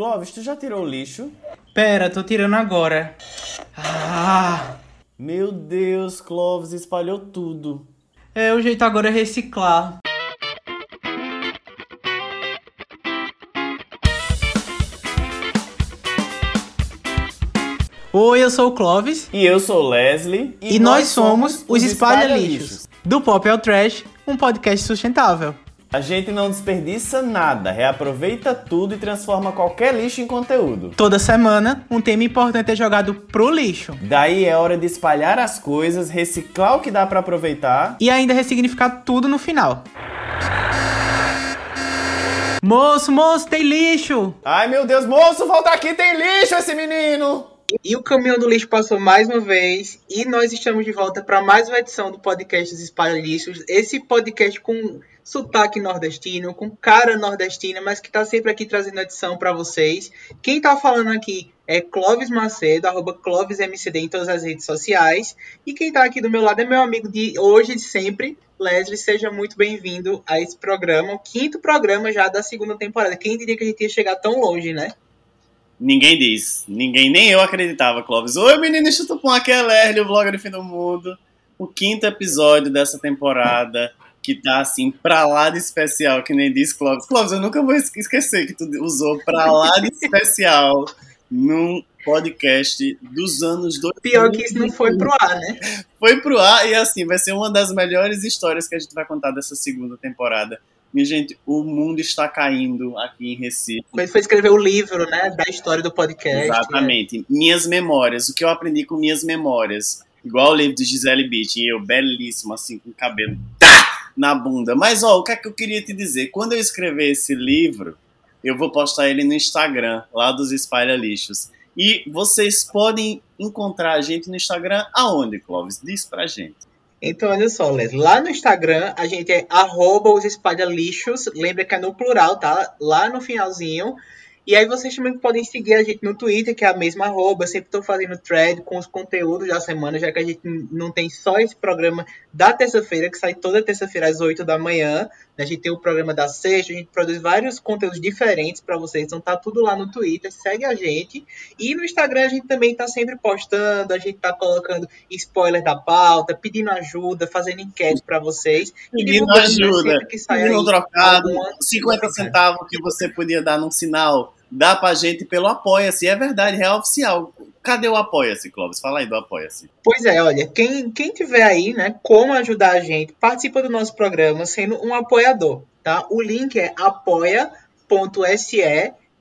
Clóvis, tu já tirou o lixo? Pera, tô tirando agora. Ah! Meu Deus, Clóvis espalhou tudo. É, o jeito agora é reciclar. Oi, eu sou o Clóvis. E eu sou o Leslie. E, nós, somos os Espalha Lixos. Do Pop ao Trash, um podcast sustentável. A gente não desperdiça nada, reaproveita tudo e transforma qualquer lixo em conteúdo. Toda semana, um tema importante é jogado pro lixo. Daí é hora de espalhar as coisas, reciclar o que dá pra aproveitar. E ainda ressignificar tudo no final. Moço, moço, tem lixo! Ai meu Deus, moço, volta aqui, tem lixo esse menino! E o caminhão do lixo passou mais uma vez e nós estamos de volta para mais uma edição do podcast dos Espalha Lixos. Esse podcast com sotaque nordestino, com cara nordestina, mas que está sempre aqui trazendo edição para vocês. Quem está falando aqui é Clóvis Macedo, arroba ClóvisMCD em todas as redes sociais. E quem está aqui do meu lado é meu amigo de hoje e de sempre, Leslie. Seja muito bem-vindo a esse programa, o quinto programa já da segunda temporada. Quem diria que a gente ia chegar tão longe, né? Ninguém diz. Ninguém, nem eu acreditava, Clóvis. Oi, menino Chutupom, aqui é Lerle, o do fim do mundo. O quinto episódio dessa temporada, que tá assim, pra lá de especial, que nem diz Clóvis. Clóvis, eu nunca vou esquecer que tu usou pra lá de especial num podcast dos anos 2000. Pior que isso não foi pro ar, né? Foi pro ar e assim, vai ser uma das melhores histórias que a gente vai contar dessa segunda temporada minha gente, o mundo está caindo aqui em Recife. Ele foi escrever o livro, né, da história do podcast. Exatamente. Né? Minhas memórias, o que eu aprendi com minhas memórias. Igual o livro de Gisele Bündchen, eu belíssimo, assim, com o cabelo na bunda. Mas, ó, o que é que eu queria te dizer? Quando eu escrever esse livro, eu vou postar ele no Instagram, lá dos Espalha Lixos. E vocês podem encontrar a gente no Instagram aonde, Clóvis? Diz pra gente. Então, olha só, Les. Lá no Instagram, a gente é arroba os espalha-lixos. Lembra que é no plural, tá? Lá no finalzinho. E aí vocês também podem seguir a gente no Twitter, que é a mesma arroba. Eu sempre estou fazendo thread com os conteúdos da semana, já que a gente não tem só esse programa da terça-feira, que sai toda terça-feira às 8 da manhã. A gente tem o programa da sexta, a gente produz vários conteúdos diferentes para vocês. Então tá tudo lá no Twitter, segue a gente. E no Instagram a gente também tá sempre postando, a gente tá colocando spoiler da pauta, pedindo ajuda, fazendo enquete para vocês. Pedindo ajuda, que sai pedindo trocado, 50 centavos que você podia dar num sinal dá pra gente pelo Apoia-se. É verdade, real oficial. Cadê o Apoia-se, Clóvis? Fala aí do Apoia-se. Pois é, olha, quem, quem tiver aí, né, como ajudar a gente, participa do nosso programa sendo um apoiador, tá? O link é apoia.se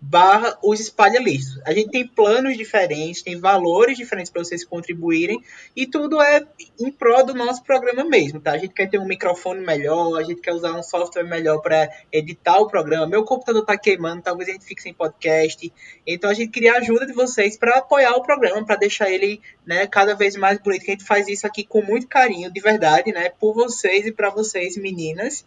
barra os espalhalistas. A gente tem planos diferentes, tem valores diferentes para vocês contribuírem e tudo é em prol do nosso programa mesmo, tá? A gente quer ter um microfone melhor, a gente quer usar um software melhor para editar o programa. Meu computador tá queimando, talvez a gente fique sem podcast. Então a gente queria a ajuda de vocês para apoiar o programa, para deixar ele, né, cada vez mais bonito. A gente faz isso aqui com muito carinho, de verdade, né, por vocês e para vocês, meninas.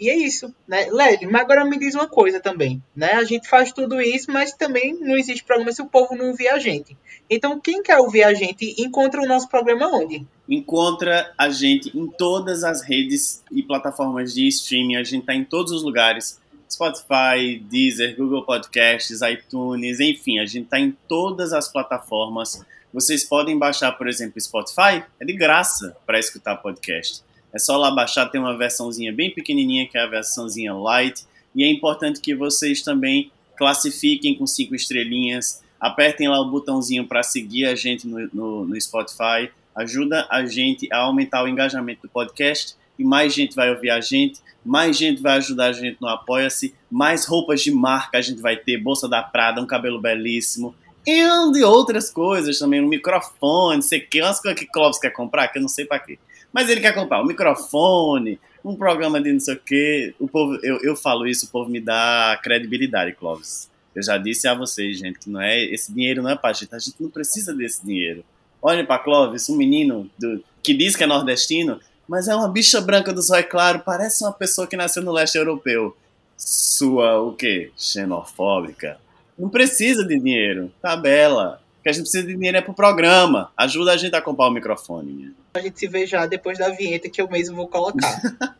E é isso, né? Led, mas agora me diz uma coisa também, né? A gente faz tudo isso, mas também não existe programa se o povo não ouvir a gente. Então, quem quer ouvir a gente, encontra o nosso programa onde? Encontra a gente em todas as redes e plataformas de streaming. A gente tá em todos os lugares. Spotify, Deezer, Google Podcasts, iTunes, enfim, a gente tá em todas as plataformas. Vocês podem baixar, por exemplo, Spotify, é de graça para escutar podcast. É só lá baixar, tem uma versãozinha bem pequenininha, que é a versãozinha light. E é importante que vocês também classifiquem com cinco estrelinhas, apertem lá o botãozinho para seguir a gente no, no, no, Spotify, ajuda a gente a aumentar o engajamento do podcast e mais gente vai ouvir a gente, mais gente vai ajudar a gente no Apoia-se, mais roupas de marca a gente vai ter, bolsa da Prada, um cabelo belíssimo, e outras coisas também, um microfone, sei que, umas coisas que Clóvis quer comprar, que eu não sei para quê. Mas ele quer comprar um microfone, um programa de não sei o quê. O povo, eu, eu falo isso, o povo me dá credibilidade, Clóvis. Eu já disse a vocês, gente, que não é esse dinheiro não é pra gente. A gente não precisa desse dinheiro. Olhem para Clóvis, um menino do, que diz que é nordestino, mas é uma bicha branca do zóio claro, parece uma pessoa que nasceu no leste europeu. Sua, o quê? Xenofóbica. Não precisa de dinheiro. Tá bela que a gente precisa de dinheiro é pro programa. Ajuda a gente a comprar o microfone. Minha. A gente se vê já depois da vinheta que eu mesmo vou colocar.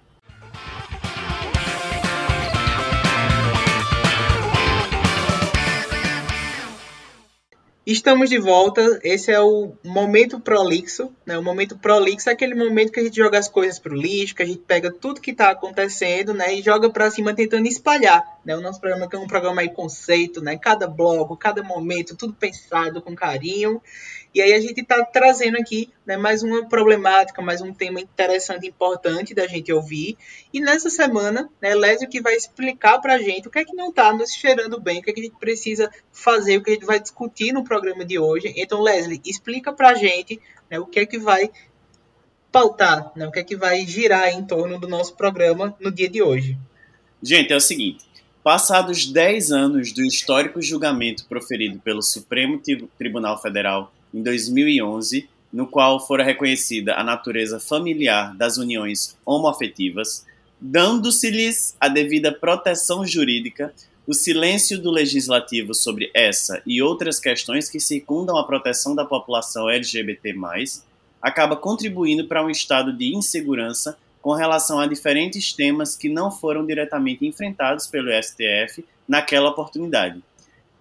Estamos de volta. Esse é o momento prolixo. Né? O momento prolixo é aquele momento que a gente joga as coisas pro lixo, que a gente pega tudo que está acontecendo né? e joga para cima tentando espalhar. Né? O nosso programa é um programa aí conceito, né? cada bloco, cada momento, tudo pensado com carinho. E aí a gente está trazendo aqui né, mais uma problemática, mais um tema interessante, importante da gente ouvir. E nessa semana, né, Lésio que vai explicar para a gente o que é que não está nos cheirando bem, o que é que a gente precisa fazer, o que a gente vai discutir no programa de hoje. Então, Leslie, explica para a gente né, o que é que vai pautar, né, o que é que vai girar em torno do nosso programa no dia de hoje. Gente, é o seguinte. Passados 10 anos do histórico julgamento proferido pelo Supremo Tribunal Federal em 2011, no qual fora reconhecida a natureza familiar das uniões homoafetivas, dando-se-lhes a devida proteção jurídica, o silêncio do legislativo sobre essa e outras questões que circundam a proteção da população LGBT+, acaba contribuindo para um estado de insegurança com relação a diferentes temas que não foram diretamente enfrentados pelo STF naquela oportunidade.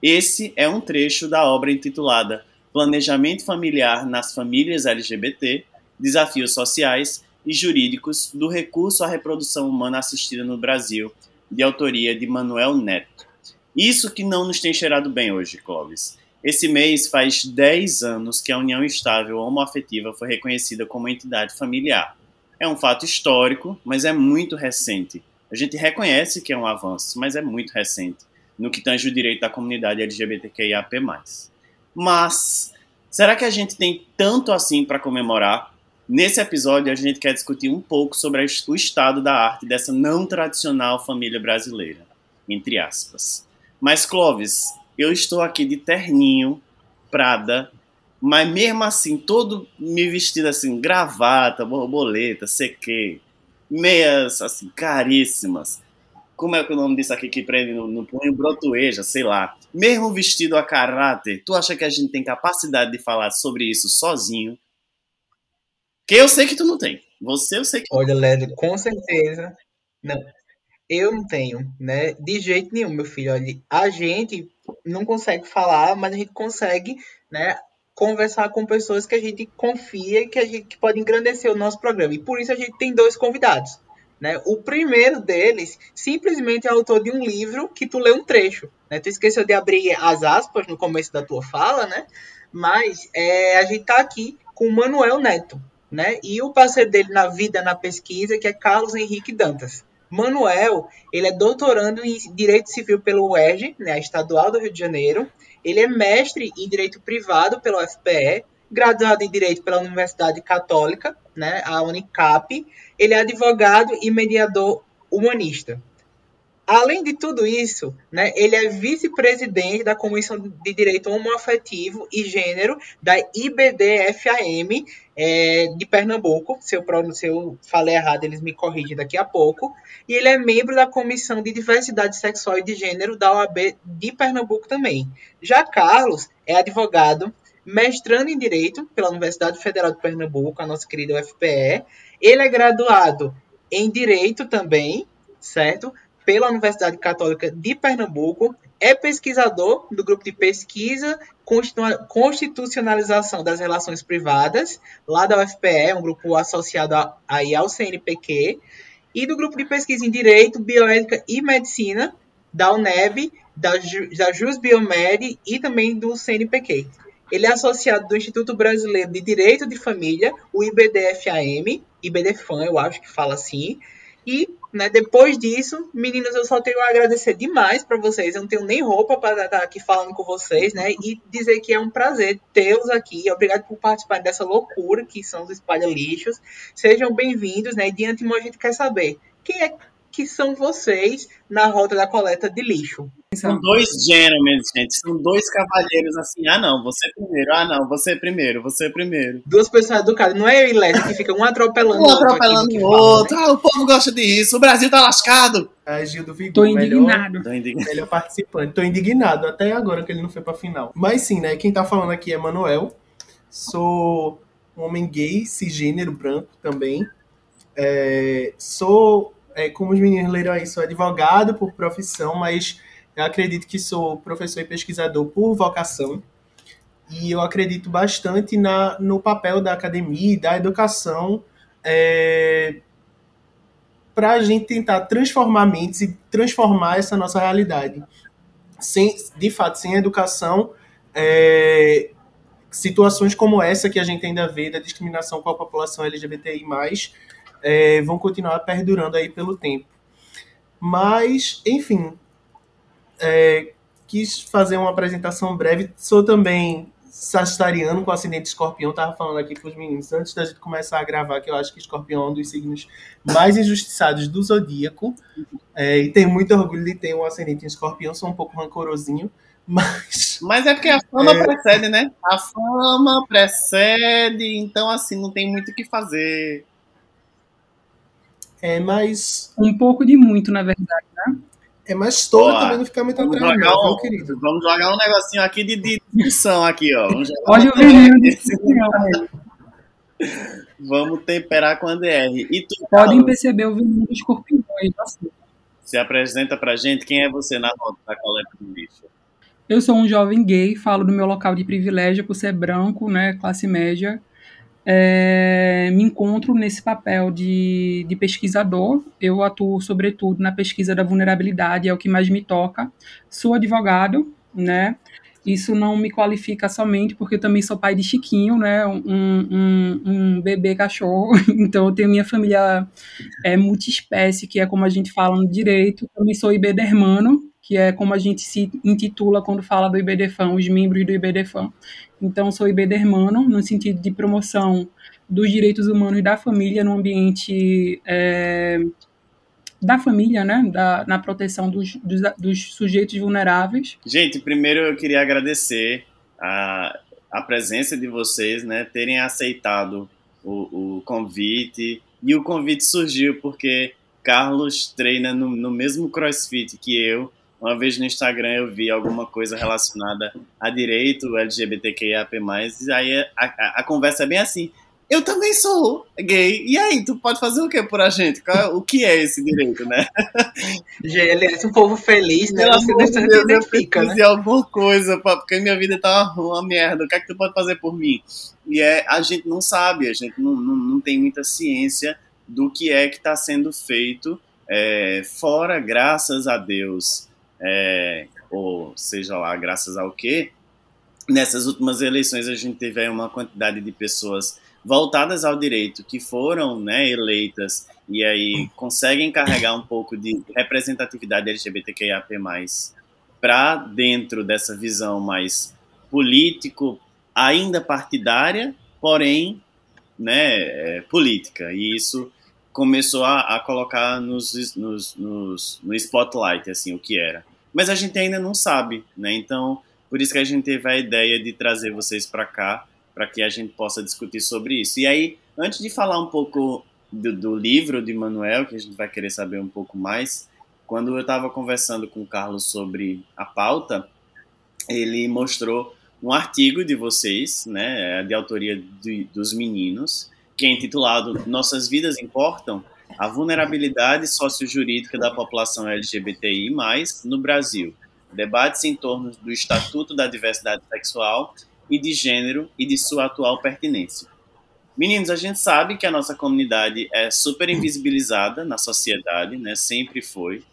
Esse é um trecho da obra intitulada planejamento familiar nas famílias LGBT, desafios sociais e jurídicos do recurso à reprodução humana assistida no Brasil, de autoria de Manuel Neto. Isso que não nos tem cheirado bem hoje, Clóvis. Esse mês faz 10 anos que a união estável homoafetiva foi reconhecida como entidade familiar. É um fato histórico, mas é muito recente. A gente reconhece que é um avanço, mas é muito recente no que tange o direito da comunidade LGBTQIAP+. Mas será que a gente tem tanto assim para comemorar? Nesse episódio, a gente quer discutir um pouco sobre o estado da arte dessa não tradicional família brasileira, entre aspas. Mas, Clóvis, eu estou aqui de terninho, Prada, mas mesmo assim, todo me vestido assim, gravata, borboleta, sequei, meias assim, caríssimas como é que o nome disso aqui que prende no, no punho? Brotueja, sei lá. Mesmo vestido a caráter, tu acha que a gente tem capacidade de falar sobre isso sozinho? Que eu sei que tu não tem. Você eu sei que. Olha, Led, com certeza. Não. Eu não tenho, né? De jeito nenhum, meu filho. Olha, a gente não consegue falar, mas a gente consegue, né? Conversar com pessoas que a gente confia que a gente que pode engrandecer o nosso programa. E por isso a gente tem dois convidados. Né? O primeiro deles simplesmente é autor de um livro que tu lê um trecho. Né? Tu esqueceu de abrir as aspas no começo da tua fala, né? Mas é, a gente está aqui com o Manuel Neto, né? E o parceiro dele na vida, na pesquisa, que é Carlos Henrique Dantas. Manuel, ele é doutorando em Direito Civil pelo UERJ, né, a Estadual do Rio de Janeiro. Ele é mestre em Direito Privado pela UFPE, graduado em Direito pela Universidade Católica, né, a Unicap, ele é advogado e mediador humanista. Além de tudo isso, né, ele é vice-presidente da Comissão de Direito Homoafetivo e Gênero da IBDFAM é, de Pernambuco. Se eu, se eu falei errado, eles me corrigem daqui a pouco. E ele é membro da Comissão de Diversidade Sexual e de Gênero da OAB de Pernambuco também. Já Carlos é advogado, mestrando em Direito pela Universidade Federal de Pernambuco, a nossa querida UFPE, ele é graduado em Direito também, certo? Pela Universidade Católica de Pernambuco. É pesquisador do grupo de pesquisa Constitucionalização das Relações Privadas, lá da UFPE, um grupo associado aí ao CNPq, e do grupo de pesquisa em Direito, Bioética e Medicina, da UNEB, da, da JUS Biomed e também do CNPq. Ele é associado do Instituto Brasileiro de Direito de Família, o IBDFAM, IBDFAM, eu acho que fala assim. E, né, depois disso, meninas, eu só tenho a agradecer demais para vocês. Eu não tenho nem roupa para estar aqui falando com vocês, né? E dizer que é um prazer tê-los aqui. Obrigado por participar dessa loucura que são os espalha lixos. Sejam bem-vindos, né? E de antemão a gente quer saber quem é que são vocês na rota da coleta de lixo. São dois gentlemen, gente. São dois cavalheiros assim. Ah, não, você primeiro. Ah, não, você primeiro, você primeiro. Duas pessoas educadas. Não é eu e Leslie que ficam um atropelando um atropelando o outro. Fala, né? Ah, o povo gosta disso. O Brasil tá lascado. É, Gil do Vigor, Tô indignado. Melhor, melhor participante. Tô indignado até agora que ele não foi pra final. Mas sim, né? Quem tá falando aqui é Manuel. Sou um homem gay, cisgênero, branco também. É, sou é, como os meninos leram aí, sou advogado por profissão, mas eu acredito que sou professor e pesquisador por vocação. E eu acredito bastante na, no papel da academia e da educação é, para a gente tentar transformar mentes e transformar essa nossa realidade. Sem, de fato, sem educação, é, situações como essa que a gente ainda vê da discriminação com a população LGBTI+, é, vão continuar perdurando aí pelo tempo. Mas, enfim, é, quis fazer uma apresentação breve. Sou também sagitariano com acidente de escorpião. Tava falando aqui com os meninos antes da gente começar a gravar, que eu acho que escorpião é um dos signos mais injustiçados do zodíaco. É, e tenho muito orgulho de ter um ascendente em escorpião, sou um pouco rancorosinho. Mas. Mas é porque a fama é... precede, né? A fama precede, então assim, não tem muito o que fazer. É, mas. Um pouco de muito, na verdade, né? É, mas toda também não fica muito atrás, não, um, querido. Vamos jogar um negocinho aqui de, de discussão aqui, ó. Vamos Olha o veneno de Vamos temperar com a DR. E tu, Podem Carlos, perceber o veneno dos escorpiões. Assim. Se apresenta pra gente, quem é você na roda da coleta do lixo? Eu sou um jovem gay, falo do meu local de privilégio por ser branco, né, classe média, é, me encontro nesse papel de, de, pesquisador. Eu atuo, sobretudo, na pesquisa da vulnerabilidade, é o que mais me toca. Sou advogado, né? Isso não me qualifica somente porque eu também sou pai de Chiquinho, né? Um, um, um bebê cachorro. Então, eu tenho minha família é, multiespécie, que é como a gente fala no direito. Também sou iberdermano, que é como a gente se intitula quando fala do IBDFAM, os membros do IBDFAM. Então, sou IBDermano, no sentido de promoção dos direitos humanos da família no ambiente é, da família, né? Da, na proteção dos, dos, dos, sujeitos vulneráveis. Gente, primeiro eu queria agradecer a, a presença de vocês, né? Terem aceitado o, o convite. E o convite surgiu porque Carlos treina no, no mesmo crossfit que eu uma vez no Instagram eu vi alguma coisa relacionada a direito LGBTQIAP+, e aí a, a, a conversa é bem assim, eu também sou gay. E aí, tu pode fazer o que por a gente? O que é esse direito, né? GLS, um povo feliz, né? Pelo Você Deus, se identifica, né? alguma coisa, porque minha vida tá uma merda. O que é que tu pode fazer por mim? E é, a gente não sabe, a gente não, não, não tem muita ciência do que é que está sendo feito é, fora, graças a Deus, é, ou seja lá, graças ao que, nessas últimas eleições a gente teve uma quantidade de pessoas voltadas ao direito que foram né, eleitas e aí conseguem carregar um pouco de representatividade LGBTQIAP+, para dentro dessa visão mais político, ainda partidária, porém né, é, política. E isso começou a, a colocar nos, nos, nos, no spotlight assim o que era. Mas a gente ainda não sabe, né? Então, por isso que a gente teve a ideia de trazer vocês para cá, para que a gente possa discutir sobre isso. E aí, antes de falar um pouco do, do livro de Manuel, que a gente vai querer saber um pouco mais, quando eu estava conversando com o Carlos sobre a pauta, ele mostrou um artigo de vocês, né, de autoria de, dos meninos, que é intitulado Nossas Vidas Importam? A vulnerabilidade sociojurídica da população LGBTI+, no Brasil. Debates em torno do Estatuto da Diversidade Sexual e de Gênero e de sua atual pertinência. Meninos, a gente sabe que a nossa comunidade é super invisibilizada na sociedade, né? Sempre foi.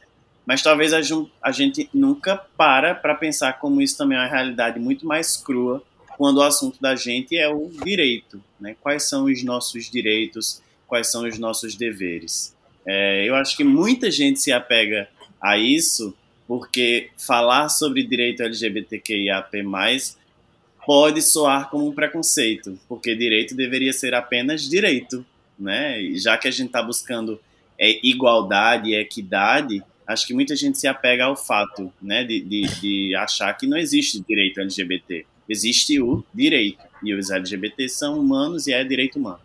Mas talvez a gente nunca para para pensar como isso também é uma realidade muito mais crua quando o assunto da gente é o direito, né? Quais são os nossos direitos, quais são os nossos deveres. É, eu acho que muita gente se apega a isso porque falar sobre direito LGBTQIAP+, pode soar como um preconceito, porque direito deveria ser apenas direito, né? Já que a gente está buscando é, igualdade e equidade, acho que muita gente se apega ao fato, né, de, de, de achar que não existe direito LGBT existe o direito. E os LGBT são humanos e é direito humano.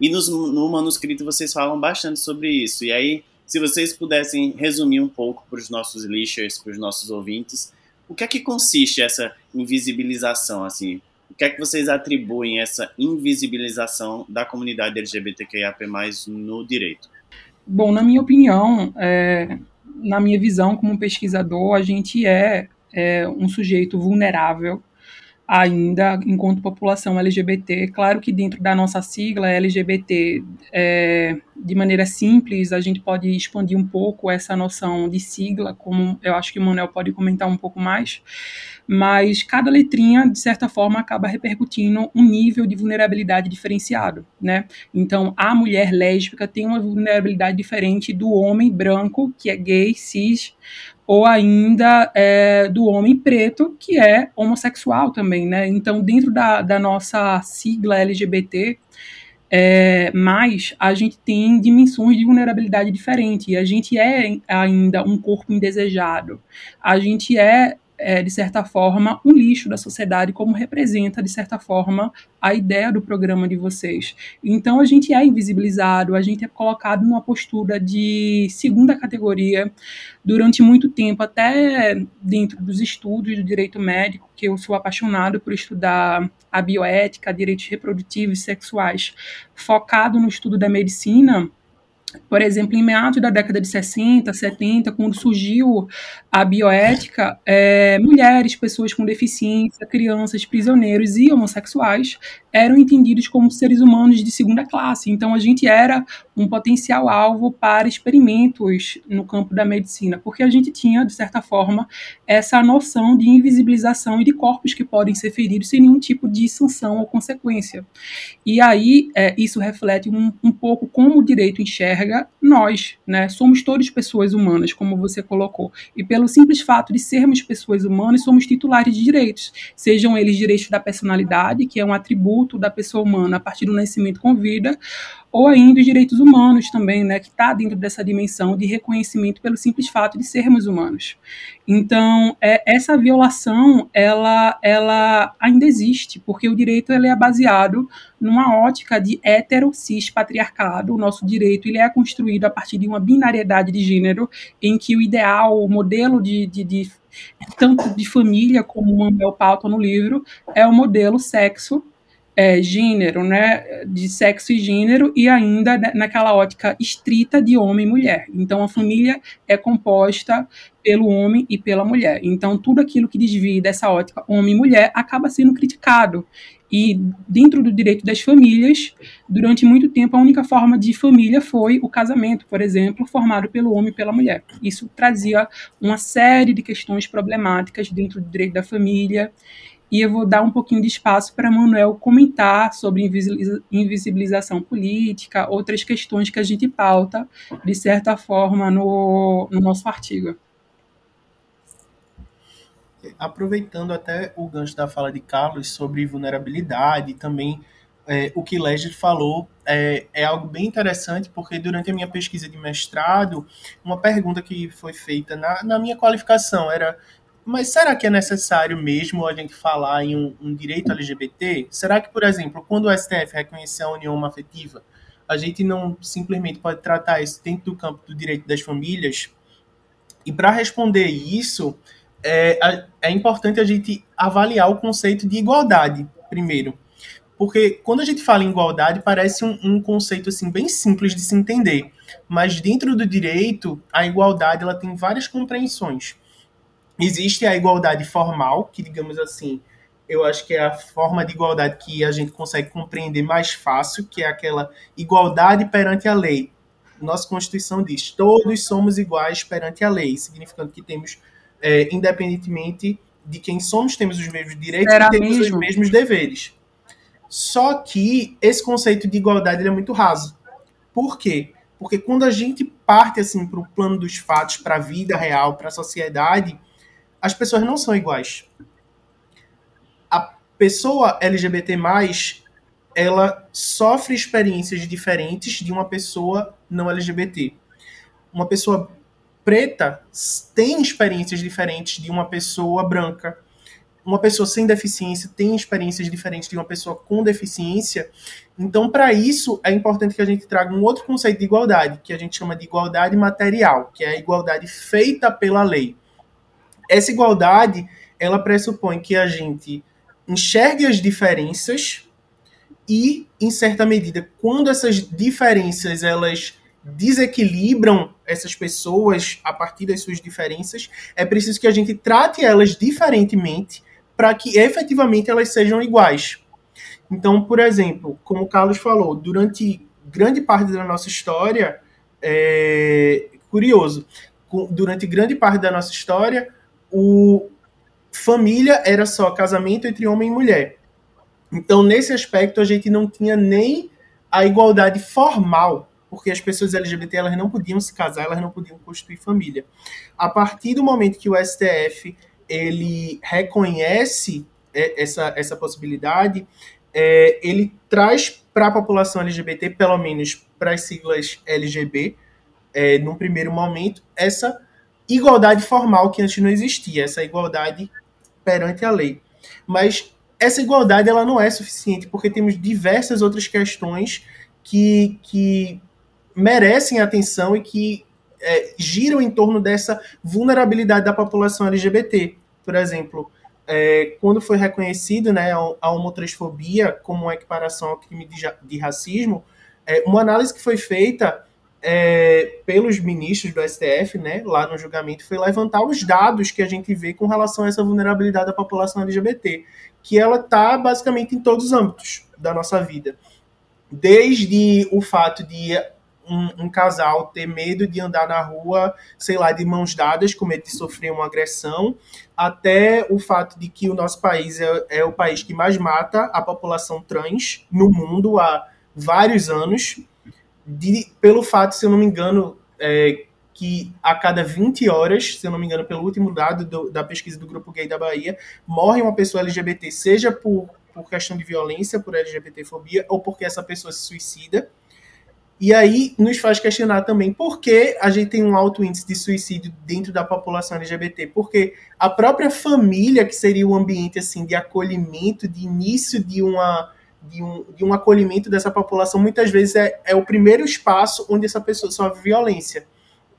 E nos, no manuscrito vocês falam bastante sobre isso. E aí, se vocês pudessem resumir um pouco para os nossos lixers, para os nossos ouvintes, o que é que consiste essa invisibilização, assim? O que é que vocês atribuem essa invisibilização da comunidade LGBTQIAP+, no direito? Bom, na minha opinião, é, na minha visão como pesquisador, a gente é, é um sujeito vulnerável ainda enquanto população LGBT. Claro que dentro da nossa sigla LGBT, é, de maneira simples, a gente pode expandir um pouco essa noção de sigla, como eu acho que o Manuel pode comentar um pouco mais, mas cada letrinha, de certa forma, acaba repercutindo um nível de vulnerabilidade diferenciado, né? Então, a mulher lésbica tem uma vulnerabilidade diferente do homem branco, que é gay, cis, ou ainda é, do homem preto, que é homossexual também, né? Então, dentro da, da nossa sigla LGBT, é, mas a gente tem dimensões de vulnerabilidade diferente. A gente é ainda um corpo indesejado. A gente é é, de certa forma, um lixo da sociedade, como representa, de certa forma, a ideia do programa de vocês. Então, a gente é invisibilizado, a gente é colocado numa postura de segunda categoria durante muito tempo, até dentro dos estudos do direito médico, que eu sou apaixonado por estudar a bioética, direitos reprodutivos e sexuais, focado no estudo da medicina por exemplo, em meados da década de 60, 70, quando surgiu a bioética, é, mulheres, pessoas com deficiência, crianças, prisioneiros e homossexuais eram entendidos como seres humanos de segunda classe. Então, a gente era um potencial alvo para experimentos no campo da medicina, porque a gente tinha, de certa forma, essa noção de invisibilização e de corpos que podem ser feridos sem nenhum tipo de sanção ou consequência. E aí, é, isso reflete um, um pouco como o direito enxerga nós, né? Somos todos pessoas humanas, como você colocou. E pelo simples fato de sermos pessoas humanas, somos titulares de direitos, sejam eles direitos da personalidade, que é um atributo da pessoa humana a partir do nascimento com vida, ou ainda os direitos humanos também, né, que está dentro dessa dimensão de reconhecimento pelo simples fato de sermos humanos. Então, é, essa violação, ela, ela ainda existe, porque o direito ele é baseado numa ótica de hetero-cis patriarcado. O nosso direito ele é construído a partir de uma binariedade de gênero, em que o ideal, o modelo de, de, de tanto de família como o Manuel pauta no livro, é o modelo sexo é, gênero, né, de sexo e gênero, e ainda naquela ótica estrita de homem e mulher. Então, a família é composta pelo homem e pela mulher. Então, tudo aquilo que desvia dessa ótica homem e mulher acaba sendo criticado. E dentro do direito das famílias, durante muito tempo, a única forma de família foi o casamento, por exemplo, formado pelo homem e pela mulher. Isso trazia uma série de questões problemáticas dentro do direito da família e eu vou dar um pouquinho de espaço para Manuel comentar sobre invisibilização política, outras questões que a gente pauta, de certa forma, no, no nosso artigo. Aproveitando até o gancho da fala de Carlos sobre vulnerabilidade, também é, o que Legend falou é, é, algo bem interessante, porque durante a minha pesquisa de mestrado, uma pergunta que foi feita na, na minha qualificação era mas será que é necessário mesmo a gente falar em um, um, direito LGBT? Será que, por exemplo, quando o STF reconhecer a união afetiva, a gente não simplesmente pode tratar isso dentro do campo do direito das famílias? E para responder isso, é, é importante a gente avaliar o conceito de igualdade, primeiro. Porque quando a gente fala em igualdade, parece um, um conceito assim bem simples de se entender. Mas dentro do direito, a igualdade ela tem várias compreensões. Existe a igualdade formal, que, digamos assim, eu acho que é a forma de igualdade que a gente consegue compreender mais fácil, que é aquela igualdade perante a lei. Nossa Constituição diz: todos somos iguais perante a lei, significando que temos, é, independentemente de quem somos, temos os mesmos direitos Era e temos mesmo? os mesmos deveres. Só que esse conceito de igualdade é muito raso. Por quê? Porque quando a gente parte assim para o plano dos fatos, para a vida real, para a sociedade, as pessoas não são iguais. A pessoa LGBT+, ela sofre experiências diferentes de uma pessoa não LGBT. Uma pessoa preta tem experiências diferentes de uma pessoa branca. Uma pessoa sem deficiência tem experiências diferentes de uma pessoa com deficiência. Então, para isso, é importante que a gente traga um outro conceito de igualdade, que a gente chama de igualdade material, que é a igualdade feita pela lei. Essa igualdade, ela pressupõe que a gente enxergue as diferenças e, em certa medida, quando essas diferenças elas desequilibram essas pessoas a partir das suas diferenças, é preciso que a gente trate elas diferentemente para que efetivamente elas sejam iguais. Então, por exemplo, como o Carlos falou, durante grande parte da nossa história, é curioso, durante grande parte da nossa história, o família era só casamento entre homem e mulher. Então, nesse aspecto, a gente não tinha nem a igualdade formal, porque as pessoas LGBT elas não podiam se casar, elas não podiam constituir família. A partir do momento que o STF ele reconhece é, essa, essa possibilidade, é, ele traz para a população LGBT, pelo menos para as siglas LGB, é, num primeiro momento, essa igualdade formal que antes não existia, essa igualdade perante a lei. Mas essa igualdade ela não é suficiente, porque temos diversas outras questões que, que merecem atenção e que é, giram em torno dessa vulnerabilidade da população LGBT. Por exemplo, é, quando foi reconhecido né, a homotransfobia como uma equiparação ao crime de, de racismo, é, uma análise que foi feita é, pelos ministros do STF, né, lá no julgamento, foi levantar os dados que a gente vê com relação a essa vulnerabilidade da população LGBT, que ela está basicamente em todos os âmbitos da nossa vida. Desde o fato de um, um, casal ter medo de andar na rua, sei lá, de mãos dadas, com medo de sofrer uma agressão, até o fato de que o nosso país é, é o país que mais mata a população trans no mundo há vários anos, de, pelo fato, se eu não me engano, é, que a cada 20 horas, se eu não me engano, pelo último dado do, da pesquisa do Grupo Gay da Bahia, morre uma pessoa LGBT, seja por, por questão de violência, por LGBTfobia, ou porque essa pessoa se suicida. E aí nos faz questionar também por que a gente tem um alto índice de suicídio dentro da população LGBT, porque a própria família, que seria o ambiente assim de acolhimento, de início de uma de um, de um acolhimento dessa população, muitas vezes é, é o primeiro espaço onde essa pessoa sofre violência.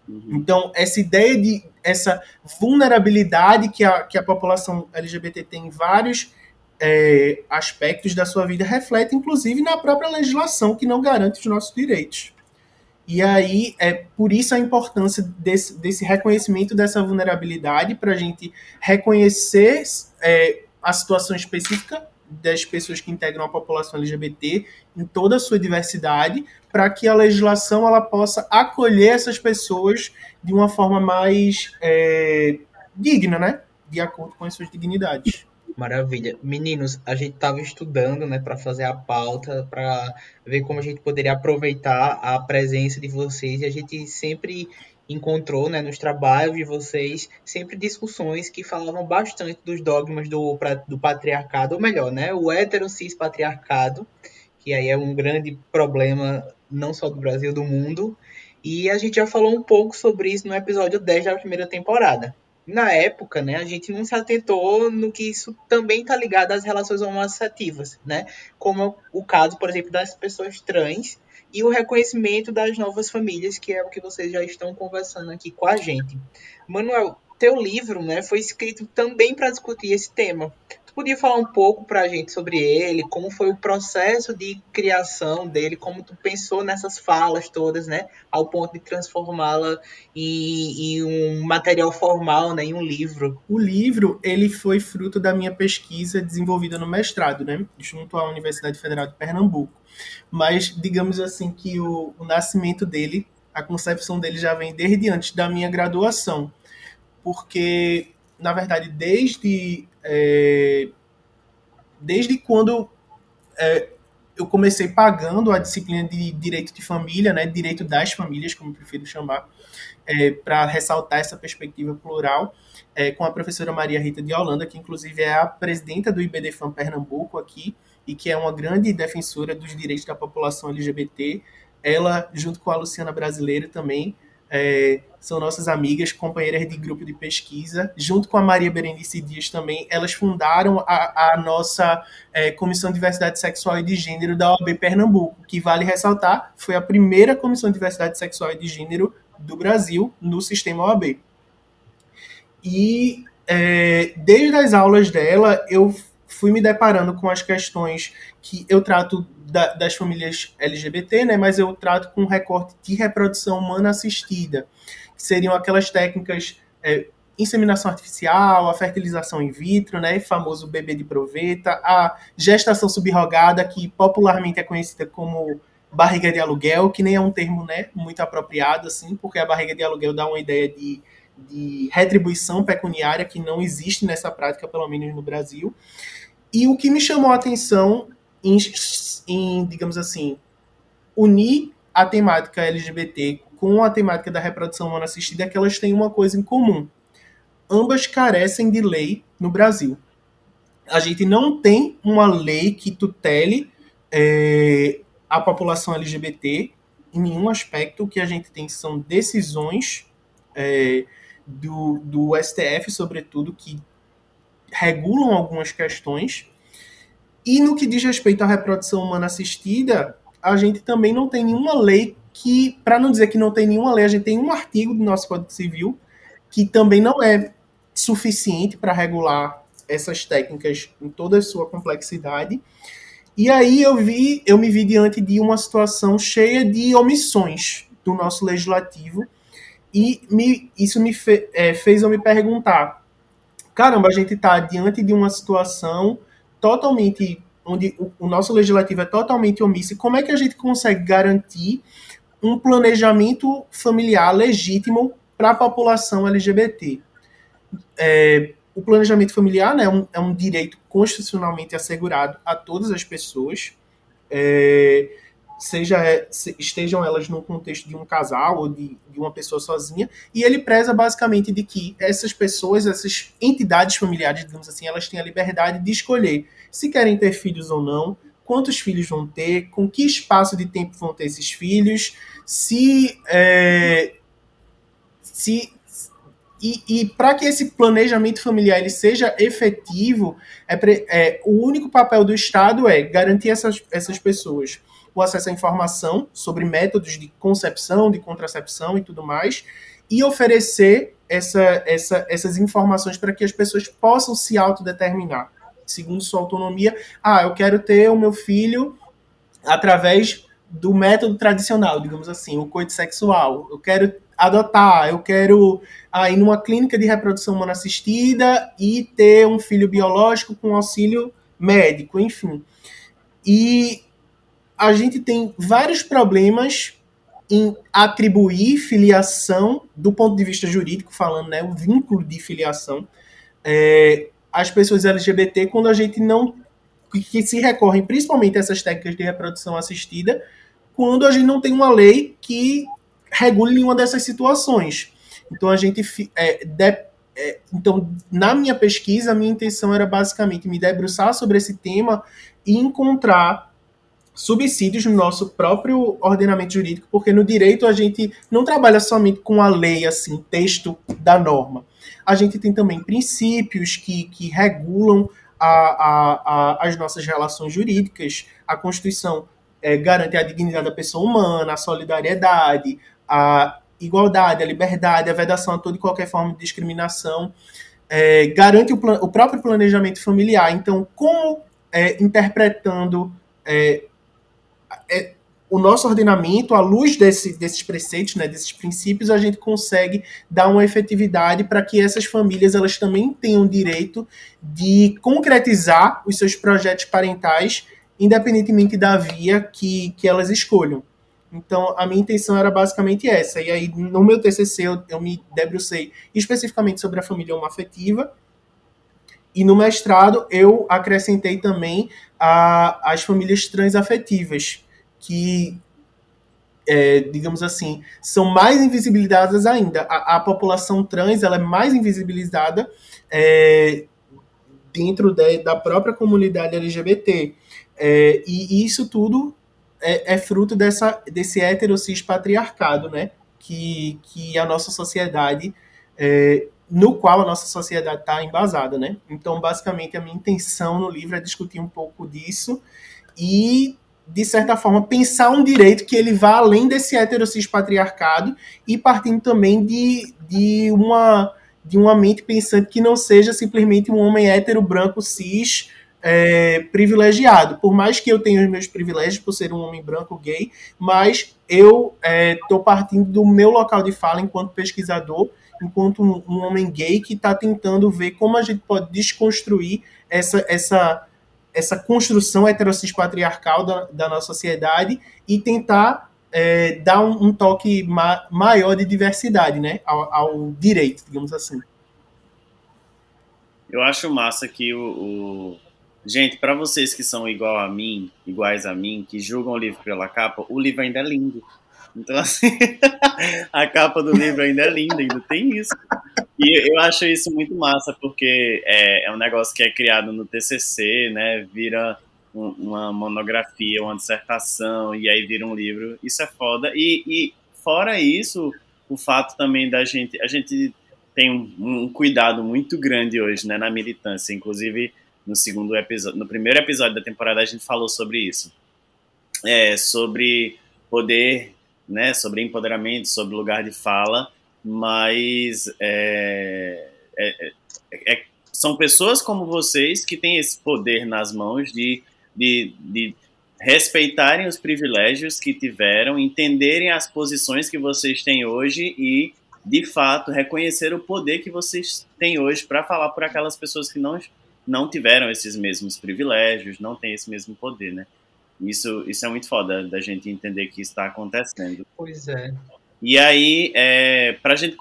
Uhum. Então, essa ideia de essa vulnerabilidade que a, que a população LGBT tem em vários é, aspectos da sua vida reflete, inclusive, na própria legislação que não garante os nossos direitos. E aí, é por isso a importância desse, desse reconhecimento dessa vulnerabilidade, para a gente reconhecer é, a situação específica das pessoas que integram a população LGBT em toda a sua diversidade, para que a legislação ela possa acolher essas pessoas de uma forma mais é, digna, né? De acordo com as suas dignidades. Maravilha. Meninos, a gente estava estudando, né, para fazer a pauta, para ver como a gente poderia aproveitar a presença de vocês e a gente sempre encontrou, né, nos trabalhos de vocês, sempre discussões que falavam bastante dos dogmas do, do patriarcado, ou melhor, né, o hétero cis patriarcado, que aí é um grande problema não só do Brasil, do mundo. E a gente já falou um pouco sobre isso no episódio 10 da primeira temporada na época, né, a gente não se atentou no que isso também está ligado às relações homoafetivas, né? Como o caso, por exemplo, das pessoas trans e o reconhecimento das novas famílias, que é o que vocês já estão conversando aqui com a gente. Manuel, teu livro, né, foi escrito também para discutir esse tema podia falar um pouco para a gente sobre ele, como foi o processo de criação dele, como tu pensou nessas falas todas, né, ao ponto de transformá-la em, em, um material formal, né, em um livro. O livro ele foi fruto da minha pesquisa desenvolvida no mestrado, né, junto à Universidade Federal de Pernambuco. Mas digamos assim que o, o nascimento dele, a concepção dele já vem desde antes da minha graduação, porque na verdade desde é, desde quando é, eu comecei pagando a disciplina de direito de família, né, direito das famílias, como eu prefiro chamar, é, para ressaltar essa perspectiva plural, é, com a professora Maria Rita de Holanda, que inclusive é a presidenta do IBDFAM Pernambuco aqui, e que é uma grande defensora dos direitos da população LGBT. Ela, junto com a Luciana Brasileira também, é, são nossas amigas, companheiras de grupo de pesquisa, junto com a Maria Berenice Dias também, elas fundaram a, a nossa é, Comissão de Diversidade Sexual e de Gênero da OAB Pernambuco, que vale ressaltar, foi a primeira Comissão de Diversidade Sexual e de Gênero do Brasil no sistema OAB. E é, desde as aulas dela, eu fui me deparando com as questões que eu trato da, das famílias LGBT, né, mas eu trato com recorte de reprodução humana assistida, que seriam aquelas técnicas é, inseminação artificial, a fertilização in vitro, né, famoso bebê de proveta, a gestação subrogada, que popularmente é conhecida como barriga de aluguel, que nem é um termo né, muito apropriado, assim, porque a barriga de aluguel dá uma ideia de, de retribuição pecuniária que não existe nessa prática, pelo menos no Brasil. E o que me chamou a atenção em, em digamos assim, unir a temática LGBT com a temática da reprodução humana assistida é que elas têm uma coisa em comum. Ambas carecem de lei no Brasil. A gente não tem uma lei que tutele é, a população LGBT em nenhum aspecto. O que a gente tem são decisões é, do, do STF, sobretudo, que regulam algumas questões. E no que diz respeito à reprodução humana assistida, a gente também não tem nenhuma lei que, para não dizer que não tem nenhuma lei, a gente tem um artigo do nosso Código Civil que também não é suficiente para regular essas técnicas em toda a sua complexidade. E aí eu vi, eu me vi diante de uma situação cheia de omissões do nosso legislativo e me, isso me fe, é, fez eu me perguntar, caramba, a gente está diante de uma situação totalmente onde o, nosso legislativo é totalmente omisso. Como é que a gente consegue garantir um planejamento familiar legítimo para a população LGBT? É, o planejamento familiar né, é, um, é um direito constitucionalmente assegurado a todas as pessoas, é, seja se, estejam elas no contexto de um casal ou de, de uma pessoa sozinha, e ele preza basicamente de que essas pessoas, essas entidades familiares, digamos assim, elas têm a liberdade de escolher se querem ter filhos ou não, quantos filhos vão ter, com que espaço de tempo vão ter esses filhos, se é, se e, e para que esse planejamento familiar ele seja efetivo, é, é, o único papel do Estado é garantir essas, essas pessoas o acesso à informação sobre métodos de concepção, de contracepção e tudo mais, e oferecer essa, essa, essas informações para que as pessoas possam se autodeterminar, segundo sua autonomia. Ah, eu quero ter o meu filho através do método tradicional, digamos assim, o coito sexual. Eu quero adotar, eu quero ah, ir numa clínica de reprodução humana assistida e ter um filho biológico com auxílio médico, enfim. E a gente tem vários problemas em atribuir filiação, do ponto de vista jurídico falando, né, o vínculo de filiação, é, às pessoas LGBT, quando a gente não. que se recorrem principalmente a essas técnicas de reprodução assistida, quando a gente não tem uma lei que regule nenhuma dessas situações. Então a gente é, de, é, então na minha pesquisa a minha intenção era basicamente me debruçar sobre esse tema e encontrar subsídios no nosso próprio ordenamento jurídico, porque no direito a gente não trabalha somente com a lei, assim, texto da norma. A gente tem também princípios que, que regulam a, a, a, as nossas relações jurídicas. A Constituição é, garante a dignidade da pessoa humana, a solidariedade, a igualdade, a liberdade, a vedação a toda e qualquer forma de discriminação, é, garante o, o, próprio planejamento familiar. Então, como é, interpretando é, é, o nosso ordenamento, à luz desse, desses preceitos, né, desses princípios, a gente consegue dar uma efetividade para que essas famílias elas também tenham direito de concretizar os seus projetos parentais, independentemente da via que, que elas escolham. Então, a minha intenção era basicamente essa. E aí, no meu TCC, eu, eu me debrucei especificamente sobre a família homoafetiva. E no mestrado, eu acrescentei também a, as famílias transafetivas, que, é, digamos assim, são mais invisibilizadas ainda. A, a, população trans ela é mais invisibilizada é, dentro de, da própria comunidade LGBT. É, e isso tudo é, é, fruto dessa, desse heterocis patriarcado, né? Que, que a nossa sociedade, é, no qual a nossa sociedade está embasada, né? Então, basicamente, a minha intenção no livro é discutir um pouco disso e, de certa forma, pensar um direito que ele vá além desse heterocis patriarcado e partindo também de, de uma de uma mente pensante que não seja simplesmente um homem hétero branco cis é, privilegiado. Por mais que eu tenha os meus privilégios por ser um homem branco gay, mas eu estou é, partindo do meu local de fala enquanto pesquisador enquanto um, um homem gay que está tentando ver como a gente pode desconstruir essa, essa, essa construção heterossexual patriarcal da, da nossa sociedade e tentar é, dar um, um toque ma maior de diversidade né, ao, ao, direito, digamos assim. Eu acho massa que o, o... Gente, para vocês que são igual a mim, iguais a mim, que julgam o livro pela capa, o livro ainda é lindo. Então, assim, a capa do livro ainda é linda, ainda tem isso. E eu acho isso muito massa, porque é, é um negócio que é criado no TCC, né? Vira um, uma monografia, uma dissertação, e aí vira um livro. Isso é foda. E, e fora isso, o fato também da gente. A gente tem um, um, cuidado muito grande hoje, né, na militância. Inclusive, no segundo episódio, no primeiro episódio da temporada, a gente falou sobre isso. É, sobre poder né, sobre empoderamento, sobre lugar de fala, mas é, é, é, é, são pessoas como vocês que têm esse poder nas mãos de, de, de respeitarem os privilégios que tiveram, entenderem as posições que vocês têm hoje e, de fato, reconhecer o poder que vocês têm hoje para falar por aquelas pessoas que não, não tiveram esses mesmos privilégios, não têm esse mesmo poder, né? Isso, isso é muito foda da gente entender que está acontecendo. Pois é. E aí, é, pra gente.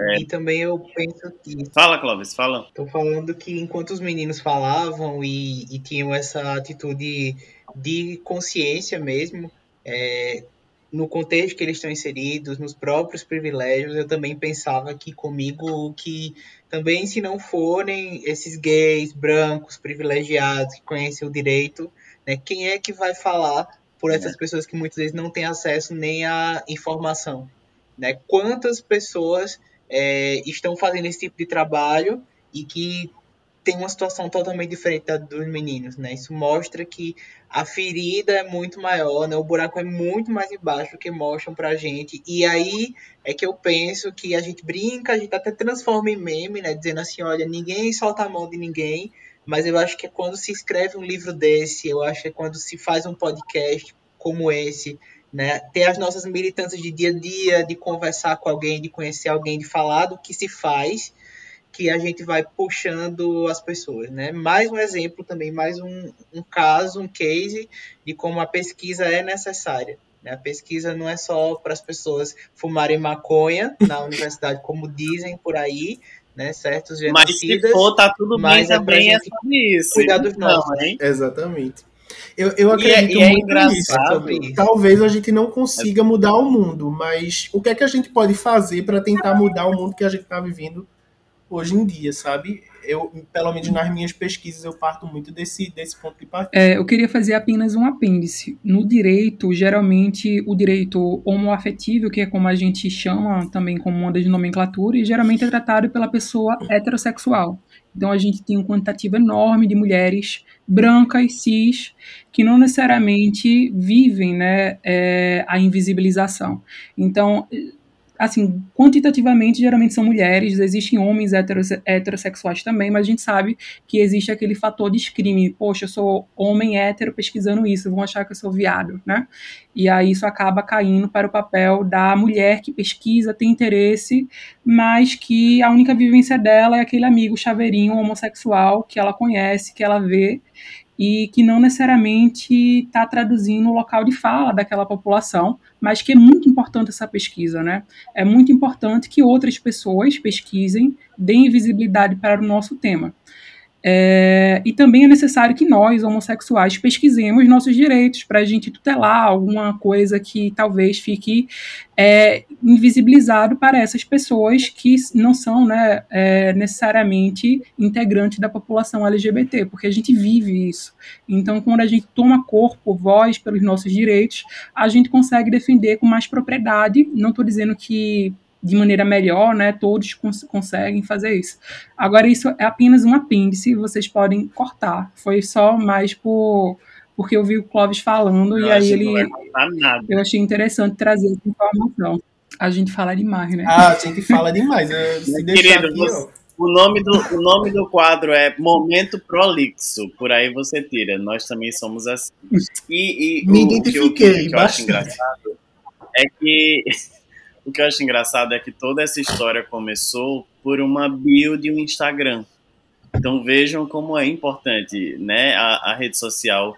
É... E também eu penso que. Fala, Clóvis, fala. Tô falando que enquanto os meninos falavam e, e tinham essa atitude de consciência mesmo, é, no contexto que eles estão inseridos, nos próprios privilégios, eu também pensava que comigo que também se não forem esses gays, brancos, privilegiados, que conhecem o direito, né? Quem é que vai falar por essas é. pessoas que muitas vezes não têm acesso nem à informação? Né? Quantas pessoas é, estão fazendo esse tipo de trabalho e que tem uma situação totalmente diferente da dos meninos, né? Isso mostra que a ferida é muito maior, né? O buraco é muito mais embaixo do que mostram pra gente. E aí é que eu penso que a gente brinca, a gente até transforma em meme, né? Dizendo assim, olha, ninguém solta a mão de ninguém, mas eu acho que é quando se escreve um livro desse, eu acho que é quando se faz um podcast como esse, né? Ter as nossas militâncias de dia a dia, de conversar com alguém, de conhecer alguém, de falar do que se faz, que a gente vai puxando as pessoas, né? Mais um exemplo também, mais um, um caso, um case de como a pesquisa é necessária. Né? A pesquisa não é só para as pessoas fumarem maconha na universidade, como dizem por aí, né? Certos genocidas. Mas se for, tá tudo bem também é sobre isso. Cuidar dos nossos. Hein? Exatamente. Eu, eu acredito e é, e é muito engraçado. nisso. Talvez a gente não consiga mudar o mundo, mas o que é que a gente pode fazer para tentar mudar o mundo que a gente está vivendo hoje em dia, sabe? Eu, pelo menos nas minhas pesquisas, eu parto muito desse, desse ponto de partida. É, eu queria fazer apenas um apêndice. No direito, geralmente, o direito homoafetivo, que é como a gente chama também como uma das nomenclaturas, geralmente é tratado pela pessoa heterossexual. Então, a gente tem um quantitativo enorme de mulheres brancas, cis, que não necessariamente vivem né, é, a invisibilização. Então, assim, quantitativamente, geralmente são mulheres, existem homens heterossexuais também, mas a gente sabe que existe aquele fator de screening. Poxa, eu sou homem hétero pesquisando isso, vão achar que eu sou viado, né? E aí isso acaba caindo para o papel da mulher que pesquisa, tem interesse, mas que a única vivência dela é aquele amigo chaveirinho homossexual que ela conhece, que ela vê, e que não necessariamente está traduzindo o local de fala daquela população, mas que é muito importante essa pesquisa, né? É muito importante que outras pessoas pesquisem, deem visibilidade para o nosso tema. É, e também é necessário que nós, homossexuais, pesquisemos nossos direitos para a gente tutelar alguma coisa que talvez fique é, invisibilizado para essas pessoas que não são né, é, necessariamente integrantes da população LGBT, porque a gente vive isso. Então, quando a gente toma corpo, voz pelos nossos direitos, a gente consegue defender com mais propriedade. Não estou dizendo que de maneira melhor, né? Todos cons conseguem fazer isso. Agora, isso é apenas um apêndice, vocês podem cortar. Foi só mais por porque eu vi o Clóvis falando e aí ele. Eu achei interessante trazer essa informação. A gente fala demais, né? Ah, a gente fala demais. Querido, aqui, você, o, nome do, o nome do quadro é Momento Prolixo. Por aí você tira. Nós também somos assim. E, e Me o, identifiquei. Que, eu, que eu acho engraçado é que o que eu acho engraçado é que toda essa história começou por uma bio de um Instagram. Então vejam como é importante, né? A, a rede social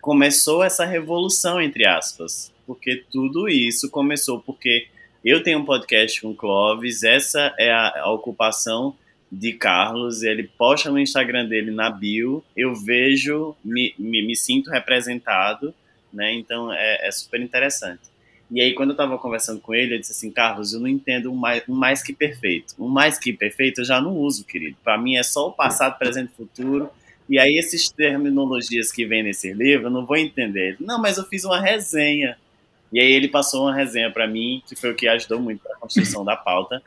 começou essa revolução entre aspas, porque tudo isso começou porque eu tenho um podcast com o Clóvis, essa é a, a ocupação de Carlos, ele posta no Instagram dele na bio, eu vejo, me, me, me sinto representado, né? Então é, é, super interessante. E aí, quando eu tava conversando com ele, eu disse assim: Carlos, eu não entendo um mais, um mais que perfeito. Um mais que perfeito eu já não uso, querido. Para mim é só o passado, presente e futuro. E aí, esses terminologias que vem nesse livro, eu não vou entender. Não, mas eu fiz uma resenha. E aí, ele passou uma resenha para mim, que foi o que ajudou muito para a construção da pauta.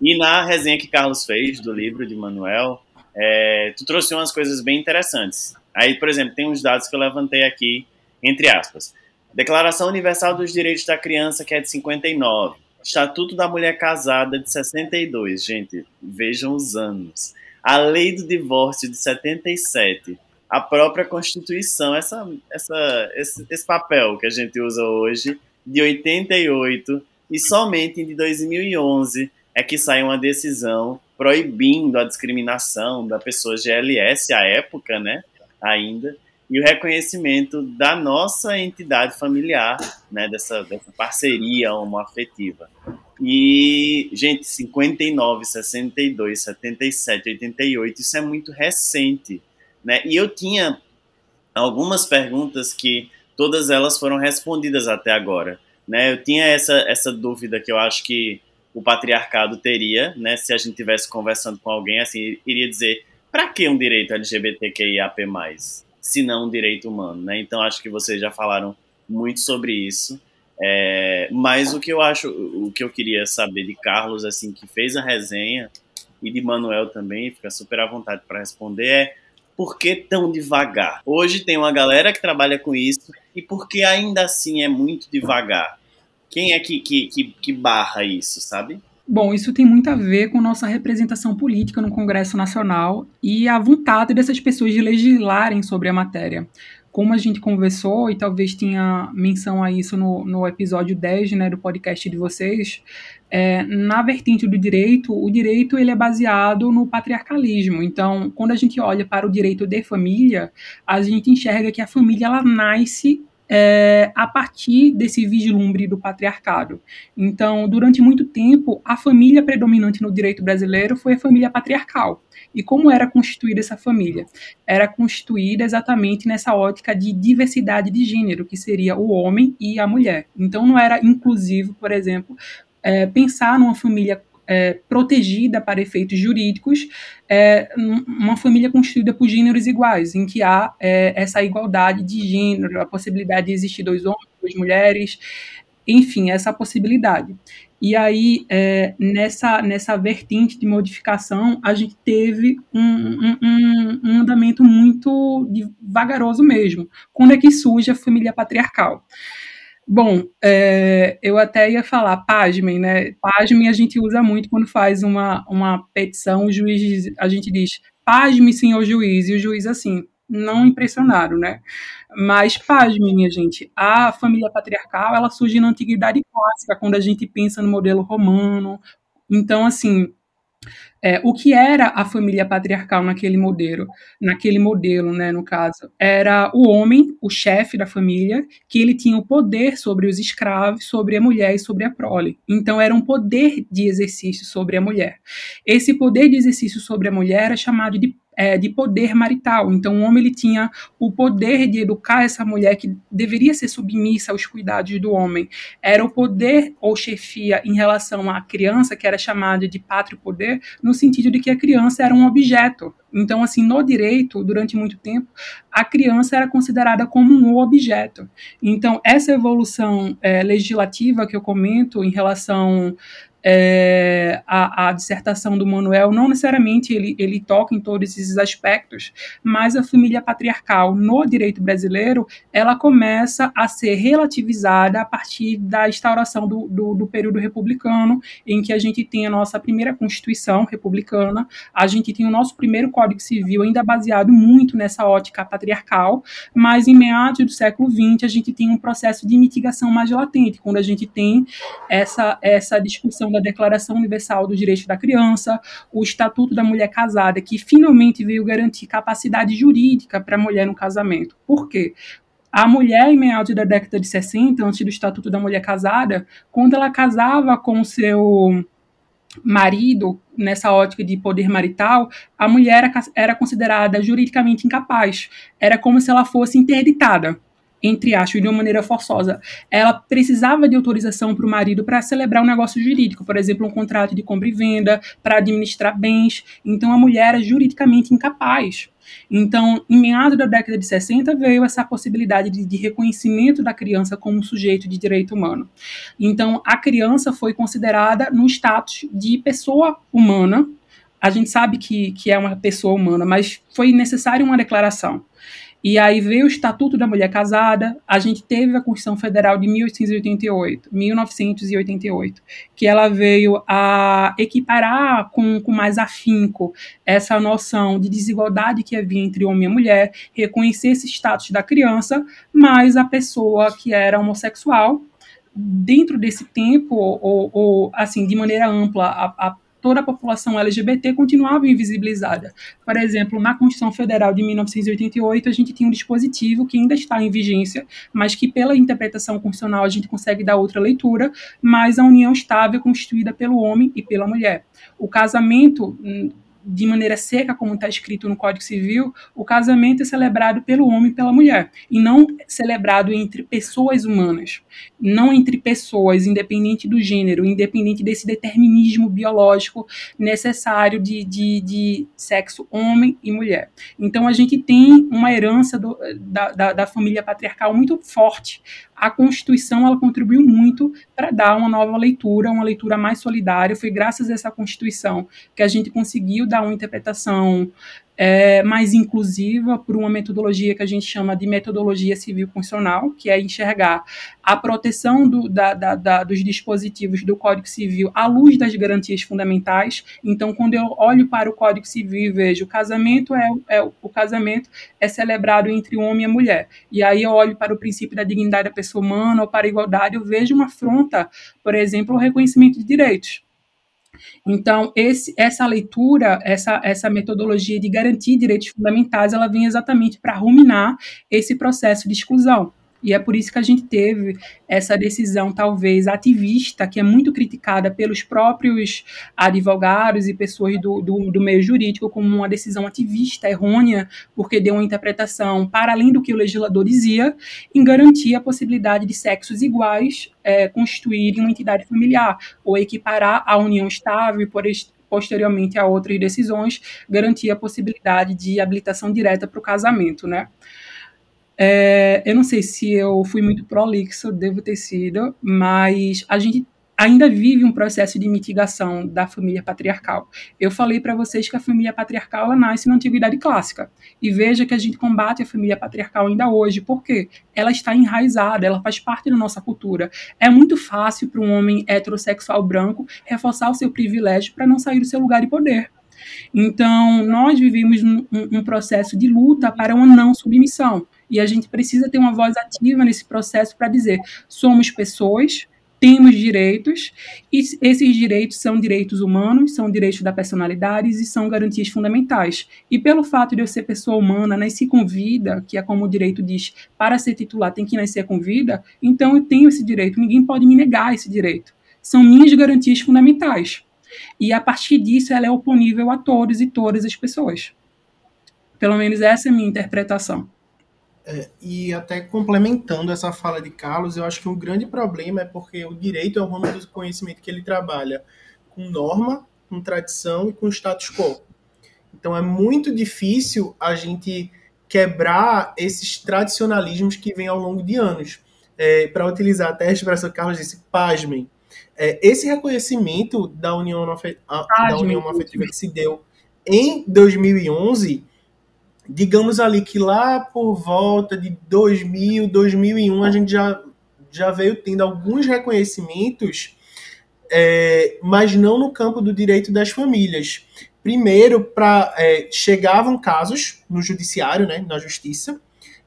E na resenha que Carlos fez do livro de Manuel, é, tu trouxe umas coisas bem interessantes. Aí, por exemplo, tem uns dados que eu levantei aqui, entre aspas. Declaração Universal dos Direitos da Criança, que é de 59. Estatuto da Mulher Casada, de 62. Gente, vejam os anos. A Lei do Divórcio, de 77. A própria Constituição, essa, essa, esse, esse papel que a gente usa hoje, de 88. E somente de 2011 é que sai uma decisão proibindo a discriminação da pessoa GLS à época, né, ainda, e o reconhecimento da nossa entidade familiar, né, dessa, dessa parceria homoafetiva. E, gente, 59, 62, 77, 88, isso é muito recente, né? E eu tinha algumas perguntas que todas elas foram respondidas até agora, né? Eu tinha essa, essa dúvida que eu acho que o patriarcado teria, né, se a gente tivesse conversando com alguém, assim, iria dizer, para que um direito LGBTQIAP+, se não um direito humano, né? Então acho que vocês já falaram muito sobre isso. É, mas o que eu acho, o que eu queria saber de Carlos, assim, que fez a resenha, e de Manuel também, fica super à vontade para responder, é por que tão devagar? Hoje tem uma galera que trabalha com isso, e por que ainda assim é muito devagar? Quem é que, que, que, que barra isso, sabe? Bom, isso tem muito a ver com nossa representação política no Congresso Nacional e a vontade dessas pessoas de legislarem sobre a matéria. Como a gente conversou, e talvez tinha menção a isso no, no episódio 10 né, do podcast de vocês, é, na vertente do direito, o direito ele é baseado no patriarcalismo. Então, quando a gente olha para o direito de família, a gente enxerga que a família ela nasce é, a partir desse vislumbre do patriarcado. Então, durante muito tempo, a família predominante no direito brasileiro foi a família patriarcal. E como era constituída essa família? Era constituída exatamente nessa ótica de diversidade de gênero, que seria o homem e a mulher. Então, não era inclusivo, por exemplo, é, pensar numa família é, protegida para efeitos jurídicos, é, uma família constituída por gêneros iguais, em que há é, essa igualdade de gênero, a possibilidade de existir dois homens, duas mulheres, enfim, essa possibilidade. E aí, é, nessa, nessa vertente de modificação, a gente teve um, um, um, andamento muito vagaroso mesmo. Quando é que surge a família patriarcal? Bom, é, eu até ia falar, pasmem, né? Pasmem a gente usa muito quando faz uma, uma petição, o juiz, a gente diz, pasme, senhor juiz, e o juiz, assim, não impressionaram, né? Mas, pasmem, minha gente, a família patriarcal, ela surge na Antiguidade Clássica, quando a gente pensa no modelo romano. Então, assim, é, o que era a família patriarcal naquele modelo, naquele modelo, né, no caso, era o homem, o chefe da família, que ele tinha o poder sobre os escravos, sobre a mulher e sobre a prole. Então era um poder de exercício sobre a mulher. Esse poder de exercício sobre a mulher era chamado de é, de poder marital. Então, o homem ele tinha o poder de educar essa mulher que deveria ser submissa aos cuidados do homem. Era o poder ou chefia em relação à criança, que era chamada de pátrio poder, no sentido de que a criança era um objeto. Então, assim, no direito, durante muito tempo, a criança era considerada como um objeto. Então, essa evolução é, legislativa que eu comento em relação é, a, a, dissertação do Manuel, não necessariamente ele, ele toca em todos esses aspectos, mas a família patriarcal no direito brasileiro, ela começa a ser relativizada a partir da instauração do, do, do período republicano, em que a gente tem a nossa primeira Constituição republicana, a gente tem o nosso primeiro Código Civil, ainda baseado muito nessa ótica patriarcal, mas em meados do século XX a gente tem um processo de mitigação mais latente, quando a gente tem essa, essa discussão da Declaração Universal dos Direitos da Criança, o Estatuto da Mulher Casada, que finalmente veio garantir capacidade jurídica para a mulher no casamento. Por quê? A mulher, em meados da década de 60, antes do Estatuto da Mulher Casada, quando ela casava com seu marido, nessa ótica de poder marital, a mulher era considerada juridicamente incapaz. Era como se ela fosse interditada entre aspas, de uma maneira forçosa. Ela precisava de autorização para o marido para celebrar um negócio jurídico, por exemplo, um contrato de compra e venda, para administrar bens. Então a mulher era juridicamente incapaz. Então, em meados da década de 60, veio essa possibilidade de, de, reconhecimento da criança como sujeito de direito humano. Então, a criança foi considerada no status de pessoa humana. A gente sabe que, que é uma pessoa humana, mas foi necessária uma declaração. E aí veio o Estatuto da Mulher Casada, a gente teve a Constituição Federal de 1888, 1988, que ela veio a equiparar com, com mais afinco essa noção de desigualdade que havia entre homem e mulher, reconhecer esse status da criança, mas a pessoa que era homossexual, dentro desse tempo, ou, ou assim, de maneira ampla, a, a toda a população LGBT continuava invisibilizada. Por exemplo, na Constituição Federal de 1988, a gente tinha um dispositivo que ainda está em vigência, mas que pela interpretação constitucional a gente consegue dar outra leitura, mas a união estável constituída pelo homem e pela mulher. O casamento hum, de maneira seca, como está escrito no Código Civil, o casamento é celebrado pelo homem e pela mulher, e não celebrado entre pessoas humanas, não entre pessoas, independente do gênero, independente desse determinismo biológico necessário de, de, de sexo homem e mulher. Então a gente tem uma herança do, da, da, da família patriarcal muito forte a Constituição ela contribuiu muito para dar uma nova leitura, uma leitura mais solidária. Foi graças a essa Constituição que a gente conseguiu dar uma interpretação é, mais inclusiva por uma metodologia que a gente chama de metodologia civil funcional, que é enxergar a proteção do, da, da, da, dos dispositivos do Código Civil à luz das garantias fundamentais. Então, quando eu olho para o Código Civil e vejo o casamento é, é o casamento é celebrado entre homem e a mulher, e aí eu olho para o princípio da dignidade da pessoa humana ou para a igualdade, eu vejo uma afronta, por exemplo, ao reconhecimento de direitos. Então, esse, essa leitura, essa, essa metodologia de garantir direitos fundamentais, ela vem exatamente para ruminar esse processo de exclusão. E é por isso que a gente teve essa decisão, talvez ativista, que é muito criticada pelos próprios advogados e pessoas do, do, do, meio jurídico, como uma decisão ativista errônea, porque deu uma interpretação para além do que o legislador dizia, em garantir a possibilidade de sexos iguais é, constituírem uma entidade familiar, ou equiparar a união estável e, por posteriormente a outras decisões, garantir a possibilidade de habilitação direta para o casamento, né? É, eu não sei se eu fui muito prolixo, devo ter sido, mas a gente ainda vive um processo de mitigação da família patriarcal. Eu falei para vocês que a família patriarcal ela nasce na antiguidade clássica. E veja que a gente combate a família patriarcal ainda hoje. Por quê? Ela está enraizada, ela faz parte da nossa cultura. É muito fácil para um homem heterossexual branco reforçar o seu privilégio para não sair do seu lugar de poder. Então, nós vivemos um, um processo de luta para uma não submissão. E a gente precisa ter uma voz ativa nesse processo para dizer: somos pessoas, temos direitos, e esses direitos são direitos humanos, são direitos da personalidade e são garantias fundamentais. E pelo fato de eu ser pessoa humana, nasci com vida, que é como o direito diz, para ser titular tem que nascer com vida, então eu tenho esse direito, ninguém pode me negar esse direito. São minhas garantias fundamentais. E a partir disso, ela é oponível a todos e todas as pessoas. Pelo menos essa é a minha interpretação. É, e até complementando essa fala de Carlos, eu acho que um grande problema é porque o direito é o ramo do conhecimento que ele trabalha com norma, com tradição e com status quo. Então é muito difícil a gente quebrar esses tradicionalismos que vêm ao longo de anos. É, Para utilizar até a expressão que Carlos disse, pasmem. É, esse reconhecimento da união, da união afetiva que se deu em 2011, digamos ali que lá por volta de 2000, 2001, a gente já, já veio tendo alguns reconhecimentos, é, mas não no campo do direito das famílias. Primeiro, pra, é, chegavam casos no judiciário, né, na justiça,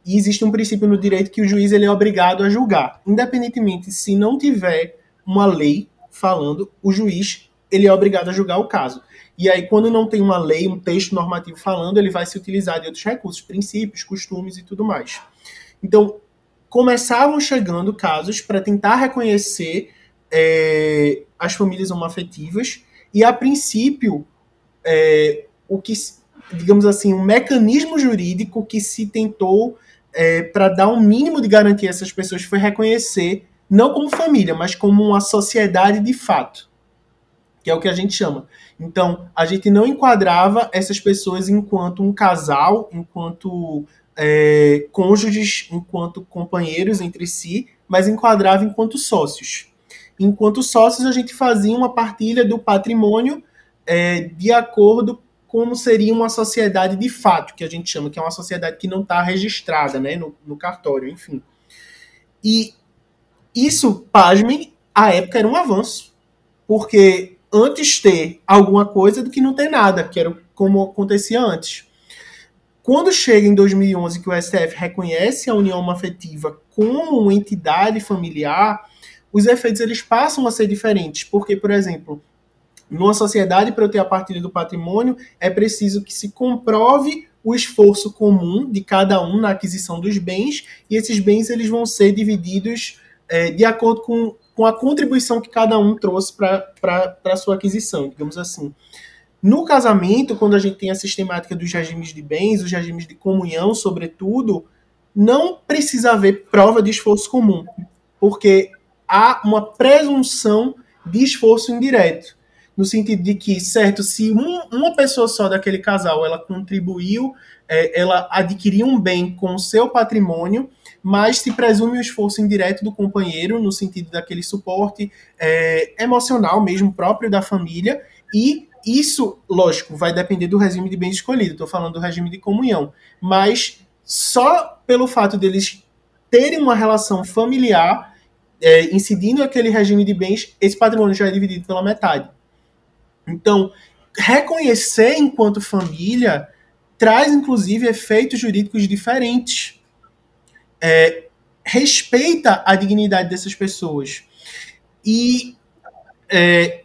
e existe um princípio no direito que o juiz ele é obrigado a julgar, independentemente se não tiver uma lei falando, o juiz ele é obrigado a julgar o caso. E aí, quando não tem uma lei, um texto normativo falando, ele vai se utilizar de outros recursos, princípios, costumes e tudo mais. Então, começavam chegando casos para tentar reconhecer é, as famílias homoafetivas, e a princípio, é, o que, digamos assim, um mecanismo jurídico que se tentou é, para dar um mínimo de garantia a essas pessoas foi reconhecer, não como família, mas como uma sociedade de fato, que é o que a gente chama. Então, a gente não enquadrava essas pessoas enquanto um casal, enquanto é, cônjuges, enquanto companheiros entre si, mas enquadrava enquanto sócios. Enquanto sócios, a gente fazia uma partilha do patrimônio é, de acordo como seria uma sociedade de fato, que a gente chama, que é uma sociedade que não está registrada né, no, no cartório, enfim. E isso, pasmem, à época era um avanço. Porque antes ter alguma coisa do que não ter nada, que era como acontecia antes. Quando chega em 2011 que o STF reconhece a união afetiva como uma entidade familiar, os efeitos eles passam a ser diferentes, porque, por exemplo, numa sociedade para eu ter a partilha do patrimônio, é preciso que se comprove o esforço comum de cada um na aquisição dos bens, e esses bens eles vão ser divididos é, de acordo com, com a contribuição que cada um trouxe para a sua aquisição, digamos assim. No casamento, quando a gente tem a sistemática dos regimes de bens, os regimes de comunhão, sobretudo, não precisa haver prova de esforço comum, porque há uma presunção de esforço indireto no sentido de que, certo, se um, uma pessoa só daquele casal ela contribuiu, é, ela adquiriu um bem com o seu patrimônio, mas se presume o esforço indireto do companheiro, no sentido daquele suporte é, emocional mesmo, próprio da família, e isso, lógico, vai depender do regime de bens escolhido, estou falando do regime de comunhão, mas só pelo fato deles terem uma relação familiar, é, incidindo aquele regime de bens, esse patrimônio já é dividido pela metade. Então, reconhecer enquanto família traz, inclusive, efeitos jurídicos diferentes. É, respeita a dignidade dessas pessoas. E é,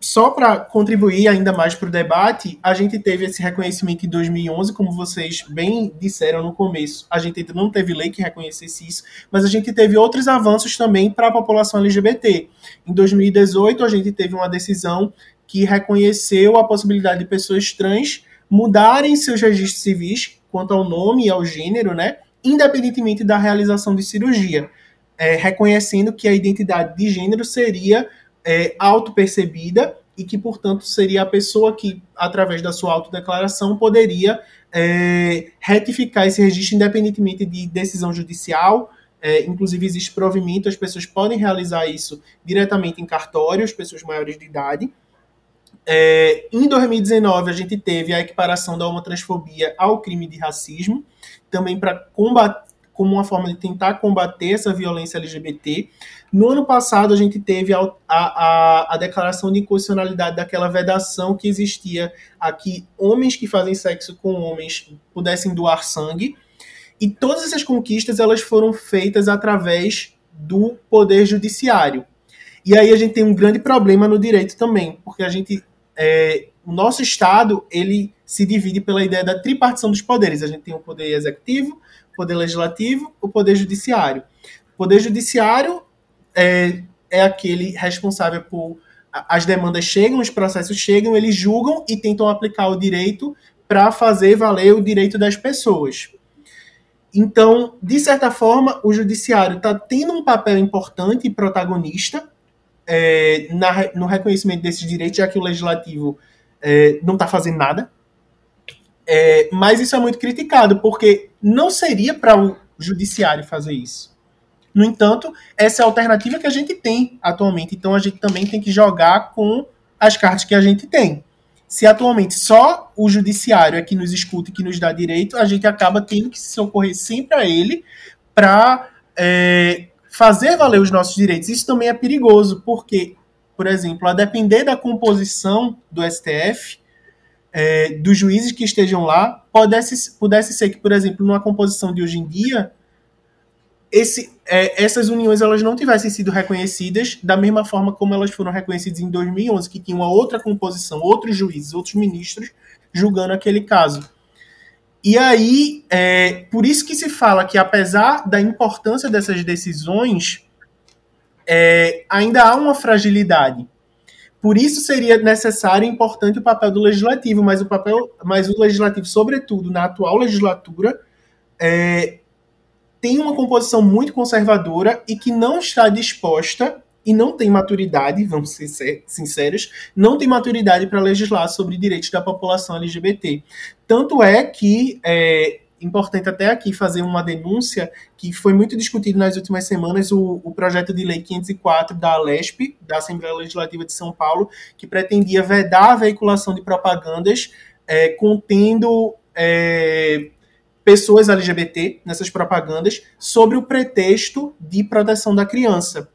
só para contribuir ainda mais para o debate, a gente teve esse reconhecimento em 2011, como vocês bem disseram no começo. A gente ainda não teve lei que reconhecesse isso, mas a gente teve outros avanços também para a população LGBT. Em 2018, a gente teve uma decisão que reconheceu a possibilidade de pessoas trans mudarem seus registros civis quanto ao nome e ao gênero, né, independentemente da realização de cirurgia, é, reconhecendo que a identidade de gênero seria é, auto-percebida e que, portanto, seria a pessoa que, através da sua autodeclaração, poderia é, retificar esse registro independentemente de decisão judicial. É, inclusive, existe provimento, as pessoas podem realizar isso diretamente em cartório, as pessoas maiores de idade. É, em 2019, a gente teve a equiparação da homotransfobia ao crime de racismo, também para combater, como uma forma de tentar combater essa violência LGBT. No ano passado, a gente teve a, a, a declaração de inconstitucionalidade daquela vedação que existia a que homens que fazem sexo com homens pudessem doar sangue. E todas essas conquistas elas foram feitas através do poder judiciário. E aí a gente tem um grande problema no direito também, porque a gente é, o nosso Estado ele se divide pela ideia da tripartição dos poderes. A gente tem o poder executivo, o poder legislativo, o poder judiciário. O poder judiciário é, é aquele responsável por as demandas chegam, os processos chegam, eles julgam e tentam aplicar o direito para fazer valer o direito das pessoas. Então, de certa forma, o judiciário está tendo um papel importante e protagonista é, na, no reconhecimento desses direitos, já que o legislativo é, não está fazendo nada. É, mas isso é muito criticado, porque não seria para o judiciário fazer isso. No entanto, essa é a alternativa que a gente tem atualmente. Então a gente também tem que jogar com as cartas que a gente tem. Se atualmente só o judiciário é que nos escuta e que nos dá direito, a gente acaba tendo que se socorrer sempre a ele para é, fazer valer os nossos direitos. Isso também é perigoso, porque, por exemplo, a depender da composição do STF, é, dos juízes que estejam lá, pudesse, pudesse ser que, por exemplo, numa composição de hoje em dia, esse, é, essas uniões elas não tivessem sido reconhecidas da mesma forma como elas foram reconhecidas em 2011, que tinha uma outra composição, outros juízes, outros ministros julgando aquele caso. E aí, é, por isso que se fala que apesar da importância dessas decisões, é, ainda há uma fragilidade. Por isso seria necessário e importante o papel do legislativo, mas o papel, mas o legislativo, sobretudo na atual legislatura, é, tem uma composição muito conservadora e que não está disposta e não tem maturidade, vamos ser sinceros, não tem maturidade para legislar sobre direitos da população LGBT. Tanto é que é importante até aqui fazer uma denúncia que foi muito discutido nas últimas semanas o, o projeto de lei 504 da Alesp, da Assembleia Legislativa de São Paulo, que pretendia vedar a veiculação de propagandas é, contendo é, pessoas LGBT nessas propagandas sobre o pretexto de proteção da criança.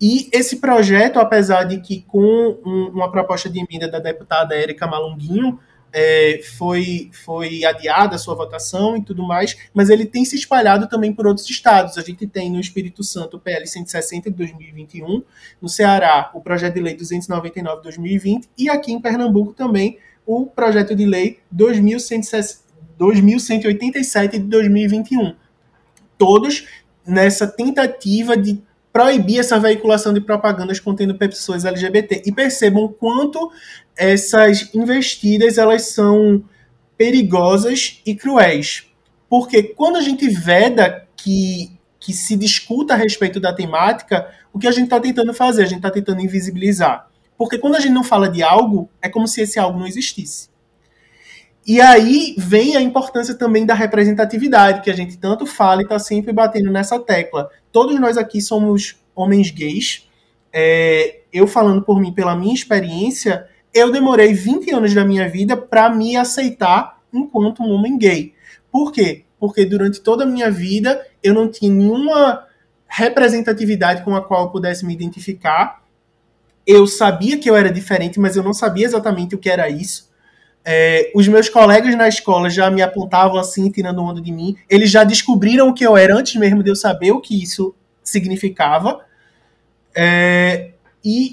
E esse projeto, apesar de que com um, uma proposta de emenda da deputada Érica Malunguinho, é, foi, foi adiada a sua votação e tudo mais, mas ele tem se espalhado também por outros estados. A gente tem no Espírito Santo o PL 160 de 2021, no Ceará o projeto de lei 299 de 2020 e aqui em Pernambuco também o projeto de lei 2160 2187 de 2021. Todos nessa tentativa de proibir essa veiculação de propagandas contendo pessoas LGBT. E percebam quanto essas investidas elas são perigosas e cruéis. Porque quando a gente veda que, que se discuta a respeito da temática, o que a gente está tentando fazer? A gente está tentando invisibilizar. Porque quando a gente não fala de algo, é como se esse algo não existisse. E aí vem a importância também da representatividade, que a gente tanto fala e está sempre batendo nessa tecla. Todos nós aqui somos homens gays. É, eu falando por mim, pela minha experiência, eu demorei 20 anos da minha vida para me aceitar enquanto um homem gay. Por quê? Porque durante toda a minha vida eu não tinha nenhuma representatividade com a qual eu pudesse me identificar. Eu sabia que eu era diferente, mas eu não sabia exatamente o que era isso. É, os meus colegas na escola já me apontavam assim, tirando onda de mim. Eles já descobriram o que eu era antes mesmo de eu saber o que isso significava. É, e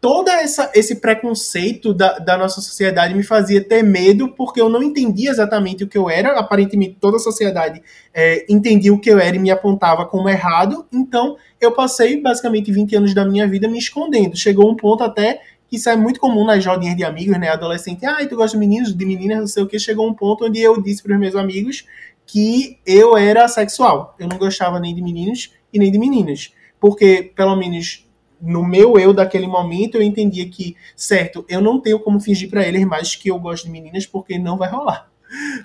todo essa, esse preconceito da, da, nossa sociedade me fazia ter medo porque eu não entendia exatamente o que eu era. Aparentemente, toda a sociedade é, entendia o que eu era e me apontava como errado. Então, eu passei basicamente 20 anos da minha vida me escondendo. Chegou um ponto até isso é muito comum nas rodinhas de amigos, né? Adolescente, ah, tu gosta de meninos, de meninas, não sei o que. Chegou um ponto onde eu disse para os meus amigos que eu era sexual. Eu não gostava nem de meninos e nem de meninas. Porque, pelo menos no meu eu daquele momento, eu entendia que, certo, eu não tenho como fingir para eles mais que eu gosto de meninas, porque não vai rolar.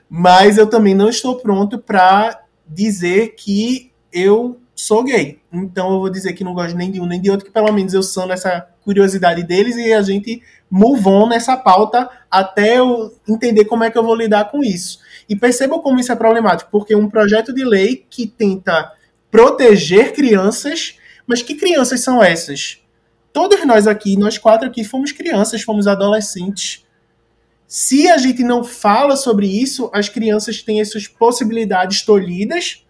Mas eu também não estou pronto para dizer que eu sou gay. Então eu vou dizer que não gosto nem de um nem de outro, que pelo menos eu sou nessa curiosidade deles e a gente move on nessa pauta até eu entender como é que eu vou lidar com isso. E percebam como isso é problemático, porque um projeto de lei que tenta proteger crianças, mas que crianças são essas? Todos nós aqui, nós quatro aqui, fomos crianças, fomos adolescentes. Se a gente não fala sobre isso, as crianças têm essas possibilidades tolhidas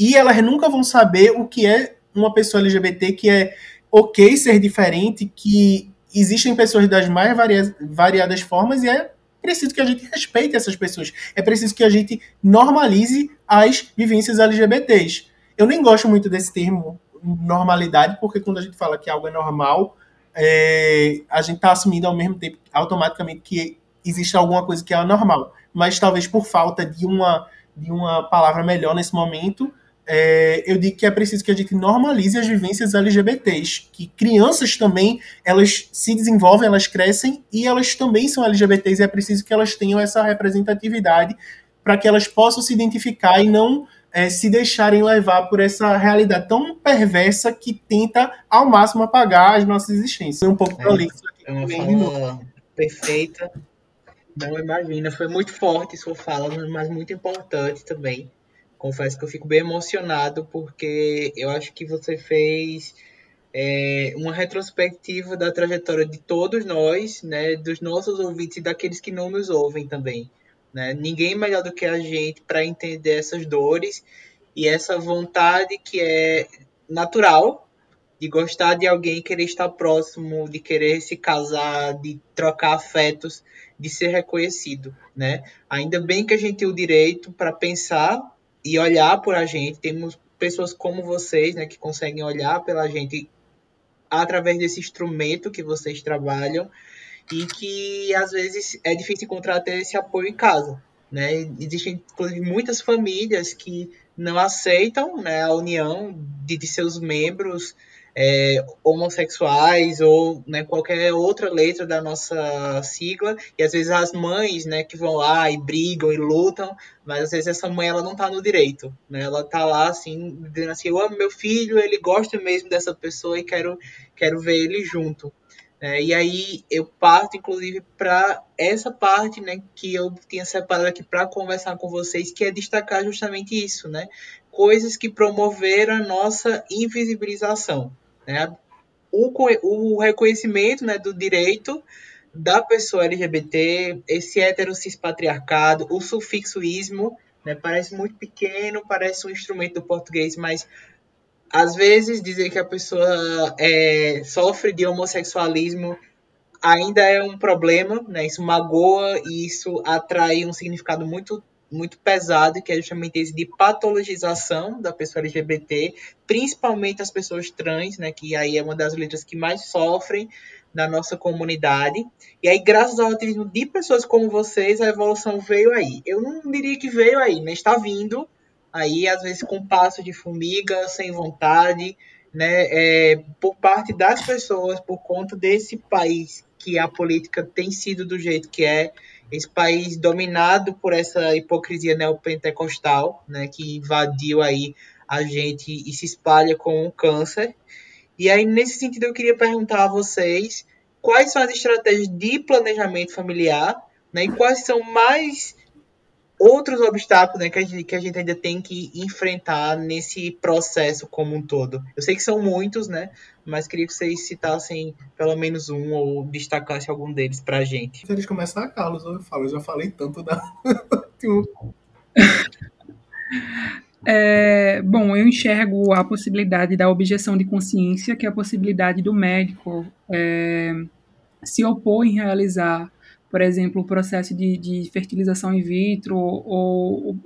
e elas nunca vão saber o que é uma pessoa LGBT que é ok ser diferente, que existem pessoas das mais variadas formas e é preciso que a gente respeite essas pessoas. É preciso que a gente normalize as vivências LGBTs. Eu nem gosto muito desse termo normalidade, porque quando a gente fala que algo é normal, é, a gente está assumindo ao mesmo tempo, automaticamente, que existe alguma coisa que é anormal. Mas talvez por falta de uma, de uma palavra melhor nesse momento, é, eu digo que é preciso que a gente normalize as vivências LGBTs, que crianças também, elas se desenvolvem, elas crescem e elas também são LGBTs e é preciso que elas tenham essa representatividade para que elas possam se identificar e não é, se deixarem levar por essa realidade tão perversa que tenta ao máximo apagar as nossas existências. Um pouco é, prolixo aqui. É uma fala perfeita. Não imagina, foi muito forte sua fala, mas muito importante também. Confesso que eu fico bem emocionado porque eu acho que você fez é, uma retrospectiva da trajetória de todos nós, né, dos nossos ouvintes e daqueles que não nos ouvem também. Né? Ninguém melhor do que a gente para entender essas dores e essa vontade que é natural de gostar de alguém, querer estar próximo, de querer se casar, de trocar afetos, de ser reconhecido, né? Ainda bem que a gente tem o direito para pensar e olhar por a gente. Temos pessoas como vocês, né, que conseguem olhar pela gente através desse instrumento que vocês trabalham e que às vezes é difícil encontrar até esse apoio em casa. Né? Existem inclusive muitas famílias que não aceitam né, a união de, de seus membros é, homossexuais ou né, qualquer outra letra da nossa sigla e às vezes as mães né, que vão lá e brigam e lutam mas às vezes essa mãe ela não está no direito né? ela está lá assim dizendo assim eu amo meu filho ele gosta mesmo dessa pessoa e quero quero ver ele junto é, e aí eu parto, inclusive, para essa parte né, que eu tinha separado aqui para conversar com vocês, que é destacar justamente isso, né? Coisas que promoveram a nossa invisibilização. Né? O, o reconhecimento né, do direito da pessoa LGBT, esse heterocis patriarcado, o sufixoísmo, né, parece muito pequeno, parece um instrumento do português, mas às vezes dizer que a pessoa é, sofre de homossexualismo ainda é um problema, né? Isso magoa e isso atrai um significado muito muito pesado, que é justamente esse de patologização da pessoa LGBT, principalmente as pessoas trans, né, que aí é uma das letras que mais sofrem na nossa comunidade. E aí, graças ao ativismo de pessoas como vocês, a evolução veio aí. Eu não diria que veio aí, né? Está vindo, aí às vezes com passo de formiga, sem vontade, né, é, por parte das pessoas, por conta desse país que a política tem sido do jeito que é, esse país dominado por essa hipocrisia neopentecostal, né, que invadiu aí a gente e se espalha com um câncer. E aí, nesse sentido, eu queria perguntar a vocês quais são as estratégias de planejamento familiar, né, e quais são mais outros obstáculos né, que, a gente, que a gente ainda tem que enfrentar nesse processo como um todo. Eu sei que são muitos, né? Mas queria que vocês citassem pelo menos um ou destacassem algum deles pra gente. Se eles começar, Carlos, eu falo, eu já falei tanto da. É, bom, eu enxergo a possibilidade da objeção de consciência, que é a possibilidade do médico é, se opor em realizar por exemplo, o processo de, de fertilização in vitro ou,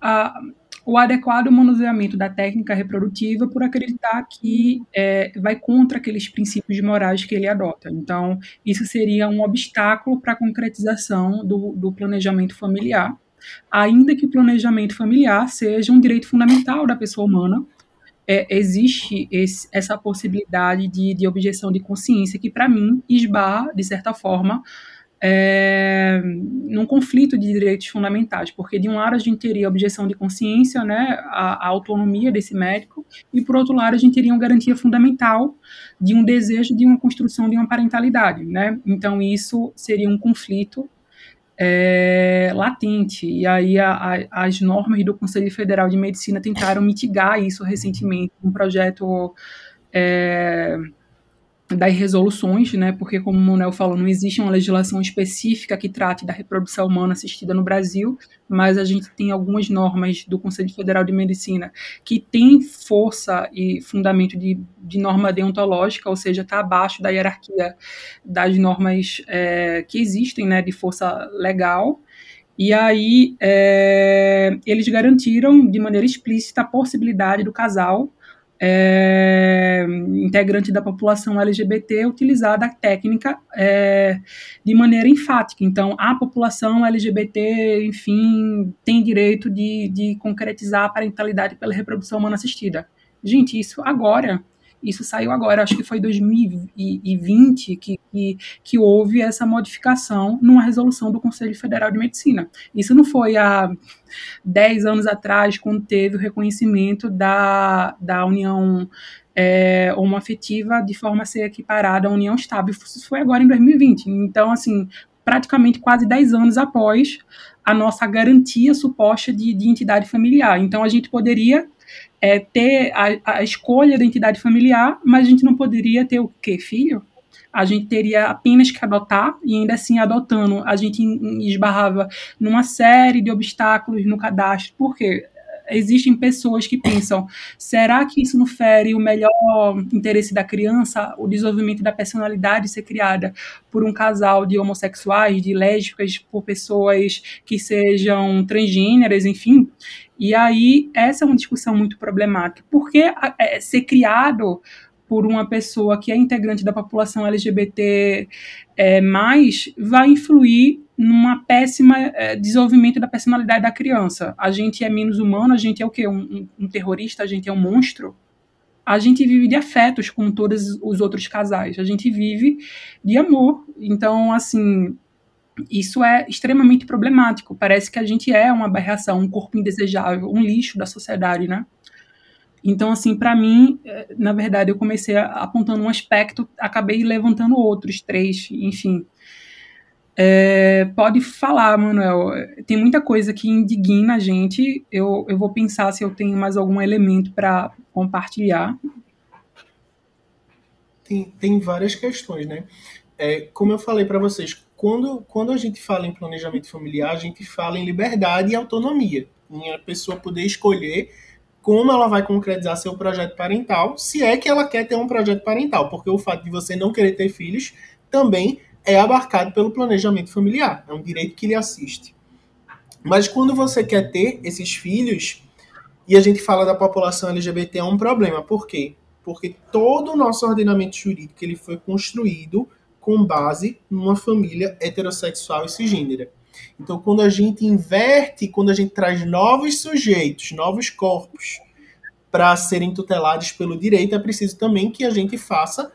a, o adequado manuseamento da técnica reprodutiva por acreditar que é, vai contra aqueles princípios morais que ele adota. Então, isso seria um obstáculo para a concretização do, do planejamento familiar, ainda que o planejamento familiar seja um direito fundamental da pessoa humana, é, existe esse, essa possibilidade de, de objeção de consciência que, para mim, esbarra, de certa forma, é, num conflito de direitos fundamentais, porque de um lado a gente teria a objeção de consciência, né, a, a, autonomia desse médico, e por outro lado a gente teria uma garantia fundamental de um desejo de uma construção de uma parentalidade, né? Então isso seria um conflito é, latente. E aí a, a, as normas do Conselho Federal de Medicina tentaram mitigar isso recentemente, um projeto é, das resoluções, né, porque como o Monel falou, não existe uma legislação específica que trate da reprodução humana assistida no Brasil, mas a gente tem algumas normas do Conselho Federal de Medicina que têm força e fundamento de, de norma deontológica, ou seja, está abaixo da hierarquia das normas é, que existem, né, de força legal, e aí é, eles garantiram de maneira explícita a possibilidade do casal é, integrante da população LGBT utilizar a técnica é, de maneira enfática. Então, a população LGBT, enfim, tem direito de, de concretizar a parentalidade pela reprodução humana assistida. Gente, isso agora Isso saiu agora, acho que foi 2020 que, que, que houve essa modificação numa resolução do Conselho Federal de Medicina. Isso não foi há 10 anos atrás, quando teve o reconhecimento da, da união é, de forma a ser equiparada à união estável. Isso foi agora em 2020. Então, assim, praticamente quase 10 anos após a nossa garantia suposta de, de entidade familiar. Então, a gente poderia é, ter a, a, escolha da entidade familiar, mas a gente não poderia ter o quê? Filho? A gente teria apenas que adotar, e ainda assim, adotando, a gente esbarrava numa série de obstáculos no cadastro. Por quê? Existem pessoas que pensam: será que isso não fere o melhor interesse da criança, o desenvolvimento da personalidade ser criada por um casal de homossexuais, de lésbicas, por pessoas que sejam transgêneras, enfim? E aí, essa é uma discussão muito problemática. Porque é, ser criado por uma pessoa que é integrante da população LGBT é, mais vai influir numa péssima é, desenvolvimento da personalidade da criança. A gente é menos humano, a gente é o quê? Um, um, terrorista, a gente é um monstro. A gente vive de afetos com todos os outros casais. A gente vive de amor. Então, assim, isso é extremamente problemático. Parece que a gente é uma aberração, um corpo indesejável, um lixo da sociedade, né? Então, assim, para mim, é, na verdade, eu comecei apontando um aspecto, acabei levantando outros três, enfim. É, pode falar, Manuel. Tem muita coisa que indigna a gente. Eu, eu vou pensar se eu tenho mais algum elemento para compartilhar. Tem, tem várias questões, né? É, como eu falei para vocês, quando, quando a gente fala em planejamento familiar, a gente fala em liberdade e autonomia. Em a pessoa poder escolher como ela vai concretizar seu projeto parental, se é que ela quer ter um projeto parental, porque o fato de você não querer ter filhos também é abarcado pelo planejamento familiar, é um direito que lhe assiste. Mas quando você quer ter esses filhos, e a gente fala da população LGBT, é um problema. Por quê? Porque todo o nosso ordenamento jurídico ele foi construído com base numa família heterossexual e cisgênera. Então, quando a gente inverte, quando a gente traz novos sujeitos, novos corpos para serem tutelados pelo direito, é preciso também que a gente faça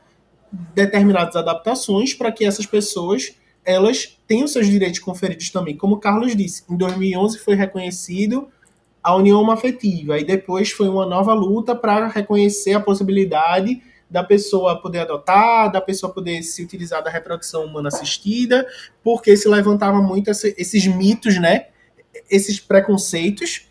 determinadas adaptações para que essas pessoas elas tenham seus direitos conferidos também. Como o Carlos disse, em 2011 foi reconhecido a união afetiva e depois foi uma nova luta para reconhecer a possibilidade da pessoa poder adotar, da pessoa poder se utilizar da reprodução humana assistida, porque se levantava muito esse, esses mitos, né? Esses preconceitos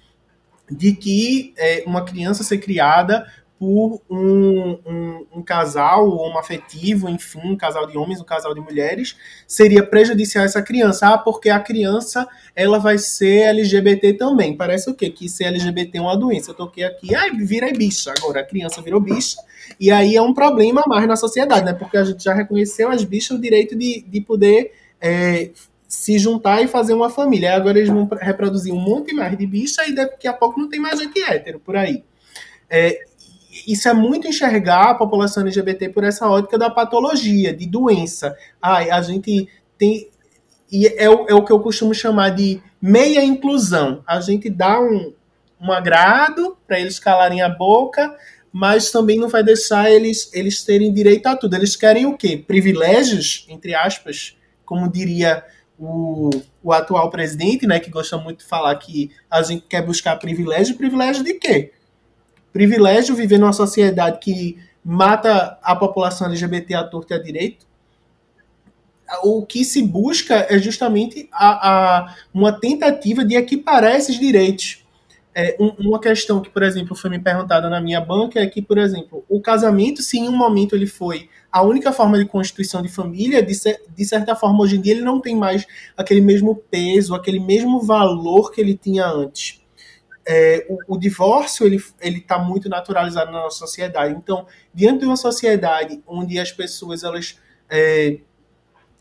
de que é, uma criança ser criada por um, um, um casal homoafetivo, enfim, um casal de homens, um casal de mulheres, seria prejudicial essa criança. Ah, porque a criança ela vai ser LGBT também. Parece o quê? Que ser LGBT é uma doença. Eu toquei aqui, ai, vira bicha. Agora a criança virou bicha. E aí é um problema mais na sociedade, né? Porque a gente já reconheceu as bichas o direito de, de poder é, se juntar e fazer uma família. Agora eles vão reproduzir um monte mais de bicha e daqui a pouco não tem mais gente hétero por aí. É, isso é muito enxergar a população LGBT por essa ótica da patologia, de doença. Ai, a gente tem. E é o, é o que eu costumo chamar de meia inclusão. A gente dá um, um agrado para eles calarem a boca, mas também não vai deixar eles, eles terem direito a tudo. Eles querem o quê? Privilégios, entre aspas, como diria o, o atual presidente, né, que gosta muito de falar que a gente quer buscar privilégio. Privilégio de quê? Privilégio viver numa sociedade que mata a população LGBT à torta e à direito. O que se busca é justamente a, a uma tentativa de equiparar esses direitos. É, um, uma questão que, por exemplo, foi me perguntada na minha banca é que, por exemplo, o casamento, se em um momento ele foi a única forma de constituição de família, de, de certa forma, hoje em dia, ele não tem mais aquele mesmo peso, aquele mesmo valor que ele tinha antes é, o, o, divórcio ele ele está muito naturalizado na nossa sociedade. Então, diante de uma sociedade onde as pessoas elas é,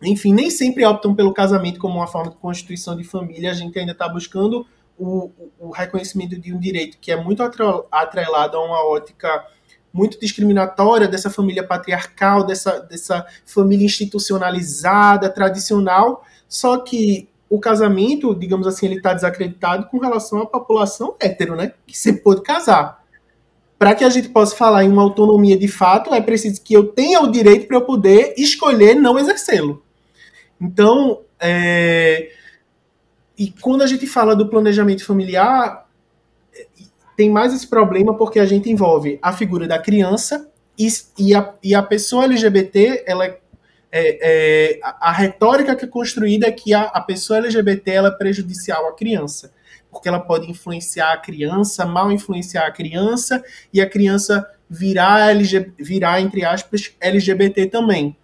enfim, nem sempre optam pelo casamento como uma forma de constituição de família, a gente ainda está buscando o, o, reconhecimento de um direito que é muito atrelado a uma ótica muito discriminatória dessa família patriarcal, dessa, dessa família institucionalizada, tradicional, só que o casamento, digamos assim, ele está desacreditado com relação à população hétero, né? Que sempre pôde casar. para que a gente possa falar em uma autonomia de fato, é preciso que eu tenha o direito para eu poder escolher não exercê-lo. Então, é... e quando a gente fala do planejamento familiar, tem mais esse problema porque a gente envolve a figura da criança e, e, a, e a pessoa LGBT, ela é, é, a, a, retórica que é construída é que a, a pessoa LGBT é prejudicial à criança porque ela pode influenciar a criança, mal influenciar a criança, e a criança virar, virar entre aspas, LGBT também.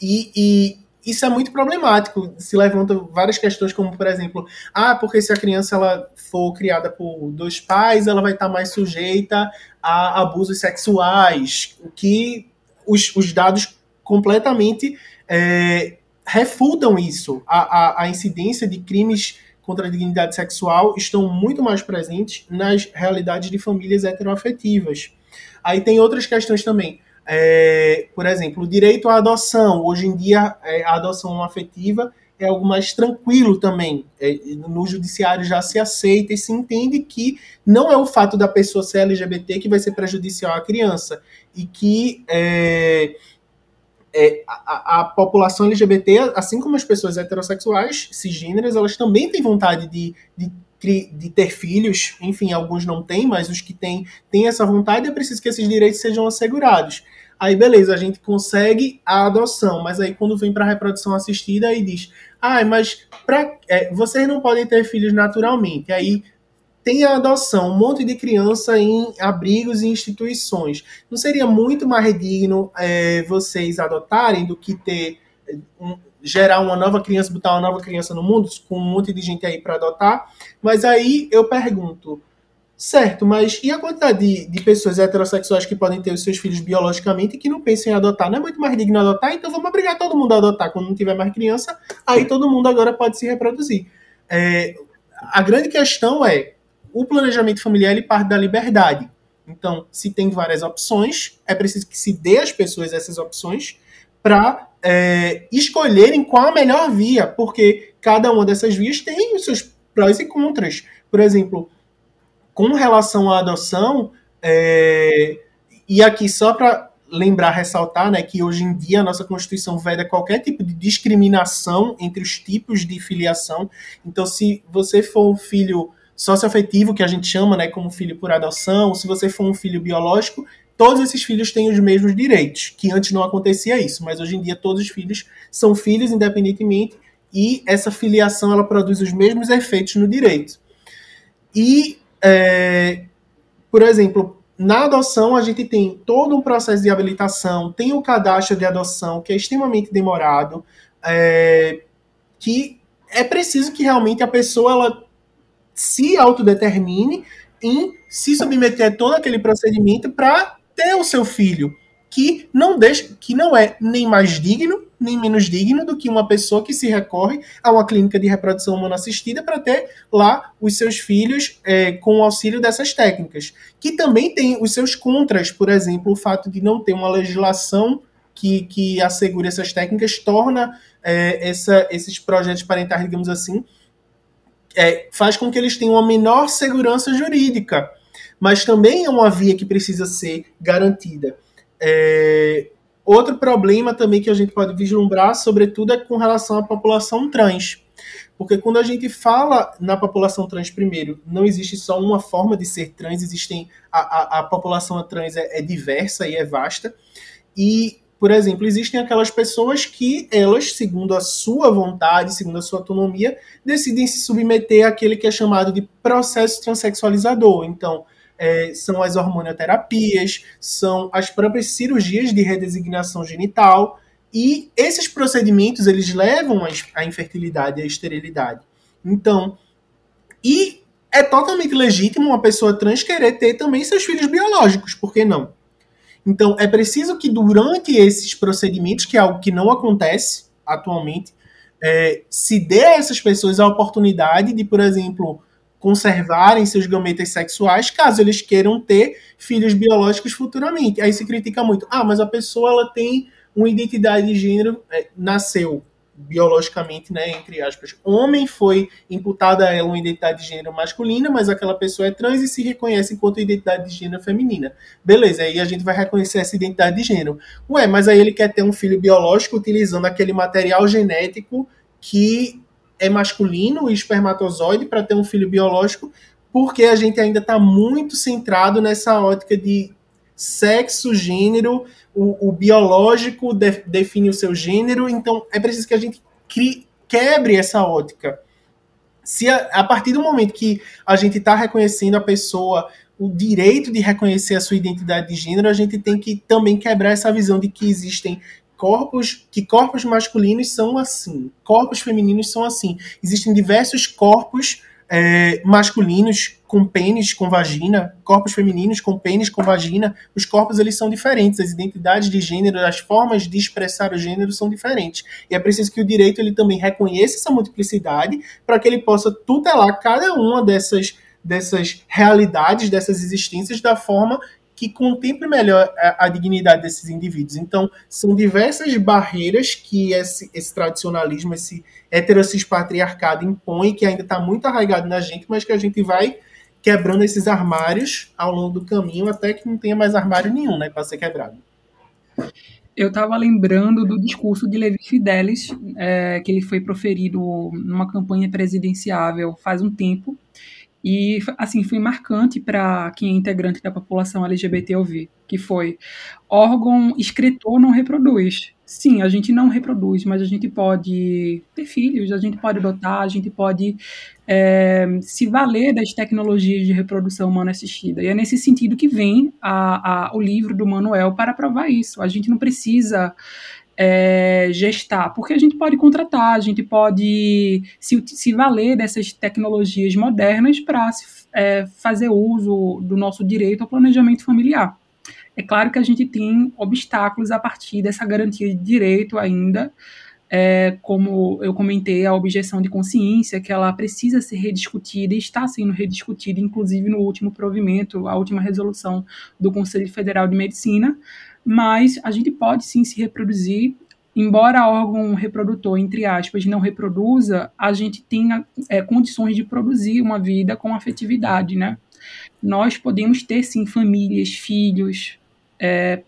E, e, isso é muito problemático. Se levantam várias questões, como, por exemplo, ah, porque se a criança ela for criada por dois pais, ela vai estar mais sujeita a abusos sexuais, o que os, os dados completamente é, refutam isso. A, a, a incidência de crimes contra a dignidade sexual estão muito mais presentes nas realidades de famílias heteroafetivas. Aí tem outras questões também. É, por exemplo, o direito à adoção. Hoje em dia, é, a adoção afetiva é algo mais tranquilo também. É, no judiciário já se aceita e se entende que não é o fato da pessoa ser LGBT que vai ser prejudicial à criança. E que é, a, a, população LGBT, assim como as pessoas heterossexuais, cisgêneras, elas também têm vontade de, de, de, ter filhos. Enfim, alguns não têm, mas os que têm, têm essa vontade, é preciso que esses direitos sejam assegurados. Aí, beleza, a gente consegue a adoção, mas aí quando vem para a reprodução assistida, aí diz: ah, mas pra, é, vocês não podem ter filhos naturalmente. Aí tem a adoção, um monte de criança em abrigos e instituições. Não seria muito mais digno é, vocês adotarem do que ter um, gerar uma nova criança, botar uma nova criança no mundo com um monte de gente aí para adotar? Mas aí eu pergunto, certo, mas e a quantidade de, de, pessoas heterossexuais que podem ter os seus filhos biologicamente e que não pensam em adotar? Não é muito mais digno adotar? Então vamos obrigar todo mundo a adotar quando não tiver mais criança, aí todo mundo agora pode se reproduzir. É, a grande questão é o planejamento familiar ele parte da liberdade. Então, se tem várias opções, é preciso que se dê às pessoas essas opções para é, escolherem qual a melhor via, porque cada uma dessas vias tem os seus prós e contras. Por exemplo, com relação à adoção, é, e aqui só para lembrar, ressaltar, né, que hoje em dia a nossa Constituição veda qualquer tipo de discriminação entre os tipos de filiação. Então, se você for um filho socioafetivo, que a gente chama, né, como filho por adoção, se você for um filho biológico, todos esses filhos têm os mesmos direitos, que antes não acontecia isso, mas hoje em dia todos os filhos são filhos independentemente e essa filiação ela produz os mesmos efeitos no direito. E, é, por exemplo, na adoção a gente tem todo um processo de habilitação, tem o cadastro de adoção, que é extremamente demorado, é, que é preciso que realmente a pessoa ela se autodetermine em se submeter a todo aquele procedimento para ter o seu filho, que não deixa, que não é nem mais digno nem menos digno do que uma pessoa que se recorre a uma clínica de reprodução humana assistida para ter lá os seus filhos é, com o auxílio dessas técnicas, que também tem os seus contras, por exemplo, o fato de não ter uma legislação que, que assegure essas técnicas torna é, essa, esses projetos parentais, digamos assim, é, faz com que eles tenham uma menor segurança jurídica, mas também é uma via que precisa ser garantida. É, outro problema também que a gente pode vislumbrar, sobretudo, é com relação à população trans. Porque quando a gente fala na população trans, primeiro, não existe só uma forma de ser trans, existem a, a, a população trans é, é diversa e é vasta. E por exemplo, existem aquelas pessoas que elas, segundo a sua vontade, segundo a sua autonomia, decidem se submeter àquele que é chamado de processo transexualizador. Então, é, são as hormonoterapias, são as próprias cirurgias de redesignação genital, e esses procedimentos eles levam à infertilidade e à esterilidade. Então, e é totalmente legítimo uma pessoa trans querer ter também seus filhos biológicos, por que não? Então, é preciso que durante esses procedimentos, que é algo que não acontece atualmente, é, se dê a essas pessoas a oportunidade de, por exemplo, conservarem seus gametas sexuais, caso eles queiram ter filhos biológicos futuramente. Aí se critica muito, ah, mas a pessoa ela tem uma identidade de gênero, é, nasceu biologicamente, né, entre aspas, homem, foi imputada a ela uma identidade de gênero masculina, mas aquela pessoa é trans e se reconhece enquanto identidade de gênero feminina. Beleza, aí a gente vai reconhecer essa identidade de gênero. Ué, mas aí ele quer ter um filho biológico utilizando aquele material genético que é masculino, o espermatozoide, para ter um filho biológico, porque a gente ainda está muito centrado nessa ótica de sexo, gênero, o, o biológico de, define o seu gênero, então é preciso que a gente quebre essa ótica. Se a, a partir do momento que a gente está reconhecendo a pessoa o direito de reconhecer a sua identidade de gênero, a gente tem que também quebrar essa visão de que existem corpos, que corpos masculinos são assim, corpos femininos são assim. Existem diversos corpos é, masculinos com pênis com vagina, corpos femininos com pênis com vagina, os corpos eles são diferentes, as identidades de gênero, as formas de expressar o gênero são diferentes. E é preciso que o direito ele também reconheça essa multiplicidade para que ele possa tutelar cada uma dessas dessas realidades, dessas existências da forma que contemple melhor a, a, dignidade desses indivíduos. Então, são diversas barreiras que esse, esse tradicionalismo, esse heterocis patriarcado impõe, que ainda está muito arraigado na gente, mas que a gente vai quebrando esses armários ao longo do caminho até que não tenha mais armário nenhum né, para ser quebrado. Eu estava lembrando do discurso de Levi Fidelis, é, que ele foi proferido numa campanha presidenciável faz um tempo, e, assim, foi marcante para quem é integrante da população LGBT ouvir, que foi órgão escritor não reproduz. Sim, a gente não reproduz, mas a gente pode ter filhos, a gente pode adotar, a gente pode é, se valer das tecnologias de reprodução humana assistida. E é nesse sentido que vem a, a, o livro do Manuel para provar isso. A gente não precisa é, gestar, porque a gente pode contratar, a gente pode se, se valer dessas tecnologias modernas para é, fazer uso do nosso direito ao planejamento familiar. É claro que a gente tem obstáculos a partir dessa garantia de direito ainda, é, como eu comentei, a objeção de consciência, que ela precisa ser rediscutida e está sendo rediscutida, inclusive no último provimento, a última resolução do Conselho Federal de Medicina, mas a gente pode sim se reproduzir. Embora órgão reprodutor, entre aspas, não reproduza, a gente tem é, condições de produzir uma vida com afetividade, né? Nós podemos ter, sim, famílias, filhos, é,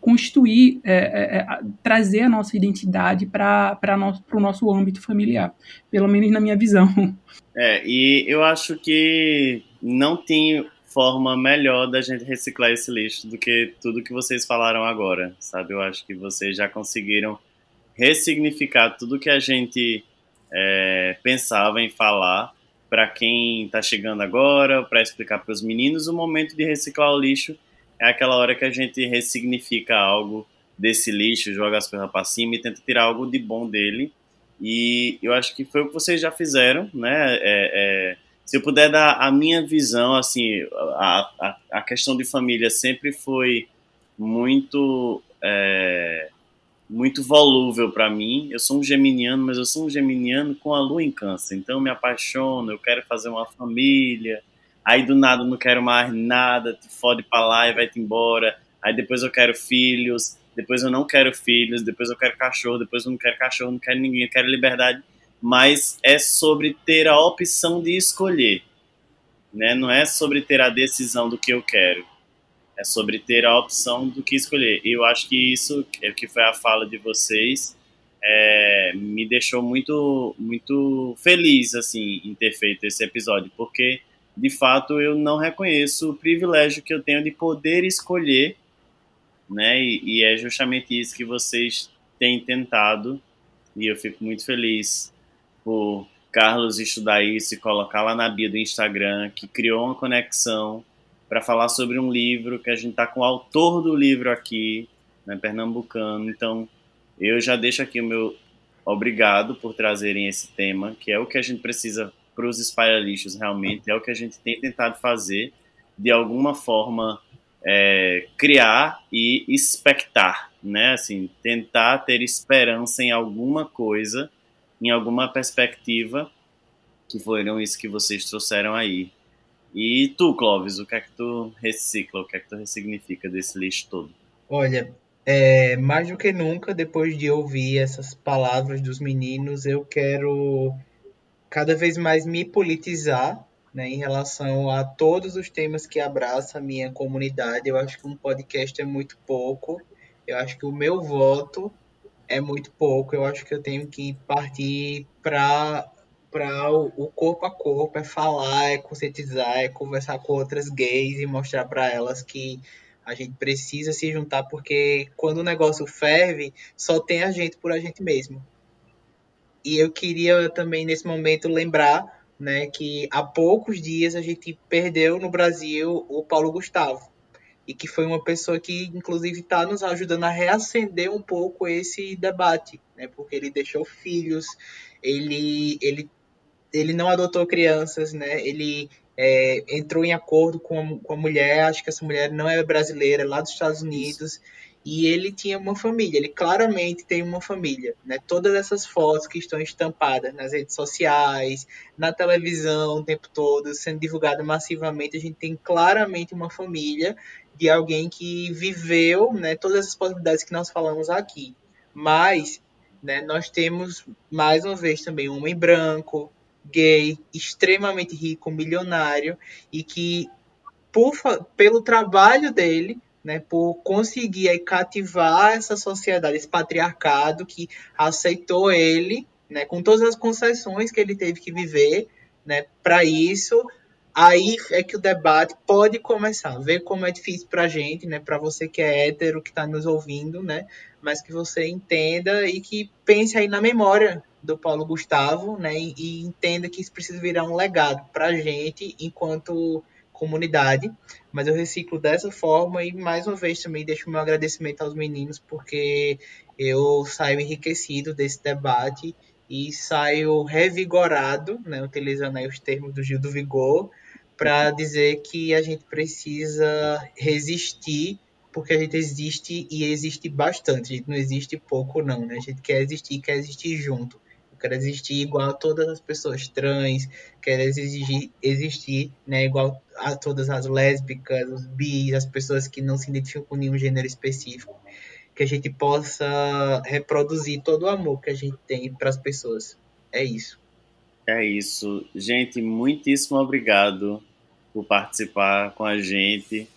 construir, é, é, é trazer a nossa identidade para o nosso âmbito familiar, pelo menos na minha visão. É, e eu acho que não tem forma melhor da gente reciclar esse lixo do que tudo que vocês falaram agora, sabe? Eu acho que vocês já conseguiram ressignificar tudo que a gente é, pensava em falar para quem está chegando agora, para explicar para os meninos. O momento de reciclar o lixo é aquela hora que a gente ressignifica algo desse lixo, joga as coisas para cima e tenta tirar algo de bom dele. E eu acho que foi o que vocês já fizeram, né? É, é, se eu puder dar a minha visão, assim, a, a, a questão de família sempre foi muito é, muito volúvel para mim. Eu sou um geminiano, mas eu sou um geminiano com a lua em câncer. Então eu me apaixono, eu quero fazer uma família. Aí do nada não quero mais nada, te fode para lá e vai-te embora. Aí depois eu quero filhos, depois eu não quero filhos, depois eu quero cachorro, depois eu não quero cachorro, não quero ninguém, eu quero liberdade mas é sobre ter a opção de escolher, né? Não é sobre ter a decisão do que eu quero, é sobre ter a opção do que escolher. E eu acho que isso, é que foi a fala de vocês, é, me deixou muito, muito feliz assim em ter feito esse episódio, porque de fato eu não reconheço o privilégio que eu tenho de poder escolher, né? E, e é justamente isso que vocês têm tentado e eu fico muito feliz por Carlos estudar isso e colocar lá na bio do Instagram, que criou uma conexão para falar sobre um livro que a gente está com o autor do livro aqui, né, pernambucano. Então, eu já deixo aqui o meu obrigado por trazerem esse tema, que é o que a gente precisa para os espalhalixos realmente, é o que a gente tem tentado fazer, de alguma forma é, criar e expectar, né? Assim, tentar ter esperança em alguma coisa em alguma perspectiva, que foram isso que vocês trouxeram aí. E tu, Clóvis, o que é que tu recicla, o que é que tu ressignifica desse lixo todo? Olha, É, mais do que nunca, depois de ouvir essas palavras dos meninos, eu quero cada vez mais me politizar né, em relação a todos os temas que abraça a minha comunidade. Eu acho que um podcast é muito pouco. Eu acho que o meu voto é muito pouco. Eu acho que eu tenho que partir para para o corpo a corpo, é falar, é conscientizar, é conversar com outras gays e mostrar para elas que a gente precisa se juntar porque quando o negócio ferve, só tem a gente por a gente mesmo. E eu queria também nesse momento lembrar, né, que há poucos dias a gente perdeu no Brasil o Paulo Gustavo e que foi uma pessoa que inclusive está nos ajudando a reacender um pouco esse debate, né, porque ele deixou filhos, ele ele ele não adotou crianças, né? Ele é, entrou em acordo com a, com a mulher, acho que essa mulher não é brasileira, é lá dos Estados Unidos, e ele tinha uma família, ele claramente tem uma família, né? Todas essas fotos que estão estampadas nas redes sociais, na televisão o tempo todo, sendo divulgadas massivamente, a gente tem claramente uma família de alguém que viveu, né, todas essas possibilidades que nós falamos aqui. Mas, né, nós temos mais uma vez também um homem branco, gay, extremamente rico, milionário, e que por, pelo trabalho dele, né, por conseguir aí, cativar essa sociedade, esse patriarcado que aceitou ele, né, com todas as concessões que ele teve que viver, né, para isso, aí é que o debate pode começar. Ver como é difícil para a gente, né, para você que é hétero, que está nos ouvindo, né, mas que você entenda e que pense aí na memória do Paulo Gustavo, né, e, e entenda que isso precisa virar um legado para a gente enquanto comunidade. Mas eu reciclo dessa forma e mais uma vez também deixo meu agradecimento aos meninos porque eu saio enriquecido desse debate e saio revigorado, né, utilizando aí os termos do Gil do Vigor, para dizer que a gente precisa resistir porque a gente existe e existe bastante. A gente não existe pouco, não, né? A gente quer existir, quer existir junto quero existir igual a todas as pessoas trans, quero exigir, existir né, igual a todas as lésbicas, os bis, as pessoas que não se identificam com nenhum gênero específico. Que a gente possa reproduzir todo o amor que a gente tem para as pessoas. É isso. É isso. Gente, muitíssimo obrigado por participar com a gente.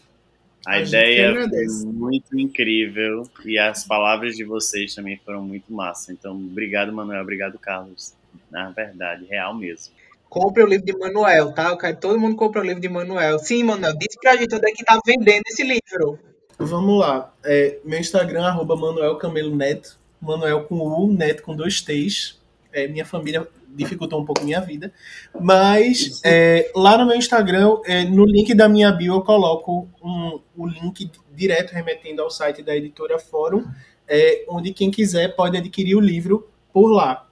A, a ideia foi muito incrível e as palavras de vocês também foram muito massa. Então, obrigado, Manuel. Obrigado, Carlos. Na verdade, real mesmo. Compre o livro de Manuel, tá? Eu quero que todo mundo compre o livro de Manuel. Sim, Manuel, diz pra gente onde é que tá vendendo esse livro. Vamos lá. É, meu Instagram, arroba Manuel Camelo Neto. Manuel com U, Neto com dois T's. É, minha família dificultou um pouco minha vida. Mas é, lá no meu Instagram, é, no link da minha bio, eu coloco um, o link direto remetendo ao site da editora Fórum, é, onde quem quiser pode adquirir o livro por lá.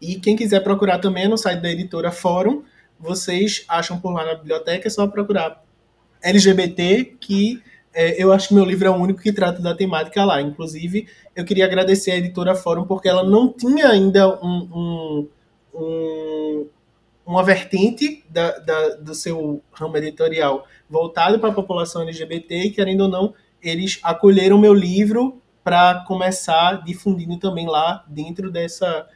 E quem quiser procurar também no site da editora Fórum, vocês acham por lá na biblioteca, é só procurar LGBT, que é, eu acho que meu livro é o único que trata da temática lá. Inclusive, eu queria agradecer a editora Fórum, porque ela não tinha ainda um, um um, uma vertente da, da, do seu ramo editorial voltado para a população LGBT e, querendo ou não, eles acolheram meu livro para começar difundindo também lá dentro dessa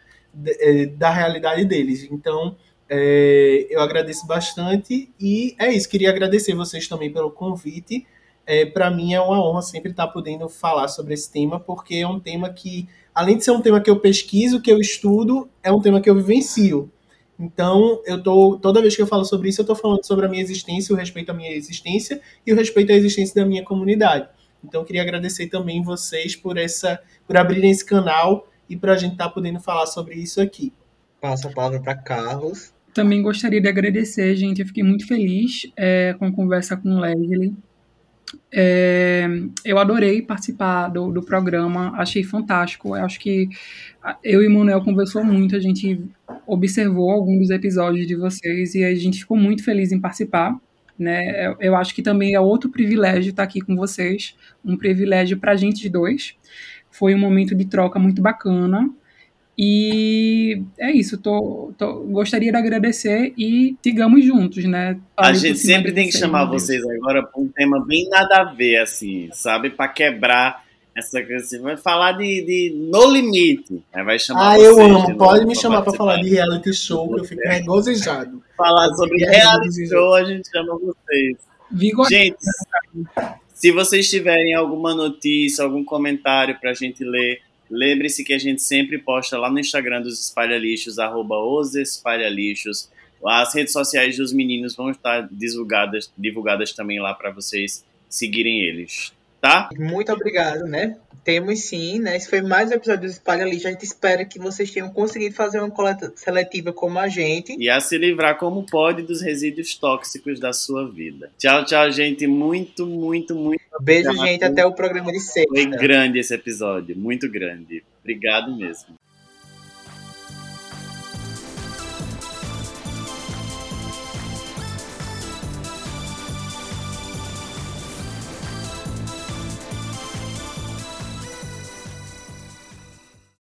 é, da realidade deles. Então, é, eu agradeço bastante e é isso. Queria agradecer vocês também pelo convite. É, para mim é uma honra sempre estar podendo falar sobre esse tema, porque é um tema que além de ser um tema que eu pesquiso, que eu estudo, é um tema que eu vivencio. Então, eu tô toda vez que eu falo sobre isso, eu estou falando sobre a minha existência, o respeito à minha existência e o respeito à existência da minha comunidade. Então, eu queria agradecer também vocês por essa, por abrirem esse canal e para a gente estar tá podendo falar sobre isso aqui. Passo a palavra para Carlos. Também gostaria de agradecer, gente. Eu fiquei muito feliz é, com a conversa com o Leslie. É, eu adorei participar do, do programa, achei fantástico. Eu acho que eu e o Manuel conversou muito, a gente observou alguns dos episódios de vocês e a gente ficou muito feliz em participar. Né? Eu, eu acho que também é outro privilégio estar aqui com vocês, um privilégio para a gente dois. Foi um momento de troca muito bacana. E é isso, tô, tô, gostaria de agradecer e sigamos juntos, né? a gente sempre tem que chamar vocês agora para um tema bem nada a ver, assim, sabe? Para quebrar Essa coisa assim, vai falar de, de No Limite. Aí vai chamar Ah, eu amo. novo Pode me chamar pra participar. falar de reality show, que eu fico regozijado. Falar sobre reality show, a gente chama vocês. Vigor... Gente, se vocês tiverem alguma notícia, algum comentário pra gente ler, lembre-se que a gente sempre posta lá no Instagram dos Espalhalixos, arroba os Espalhalixos. As redes sociais dos meninos vão estar divulgadas, divulgadas também lá pra vocês seguirem eles, tá? Muito obrigado, né? Temos sim, né? Esse foi mais um episódio do Espalha Lixo. A gente espera que vocês tenham conseguido fazer uma coleta seletiva como a gente. E a se livrar como pode dos resíduos tóxicos da sua vida. Tchau, tchau, gente. Muito, muito, muito Beijo, obrigado. gente. Até o programa de sexta. Foi grande esse episódio, muito grande. Obrigado mesmo.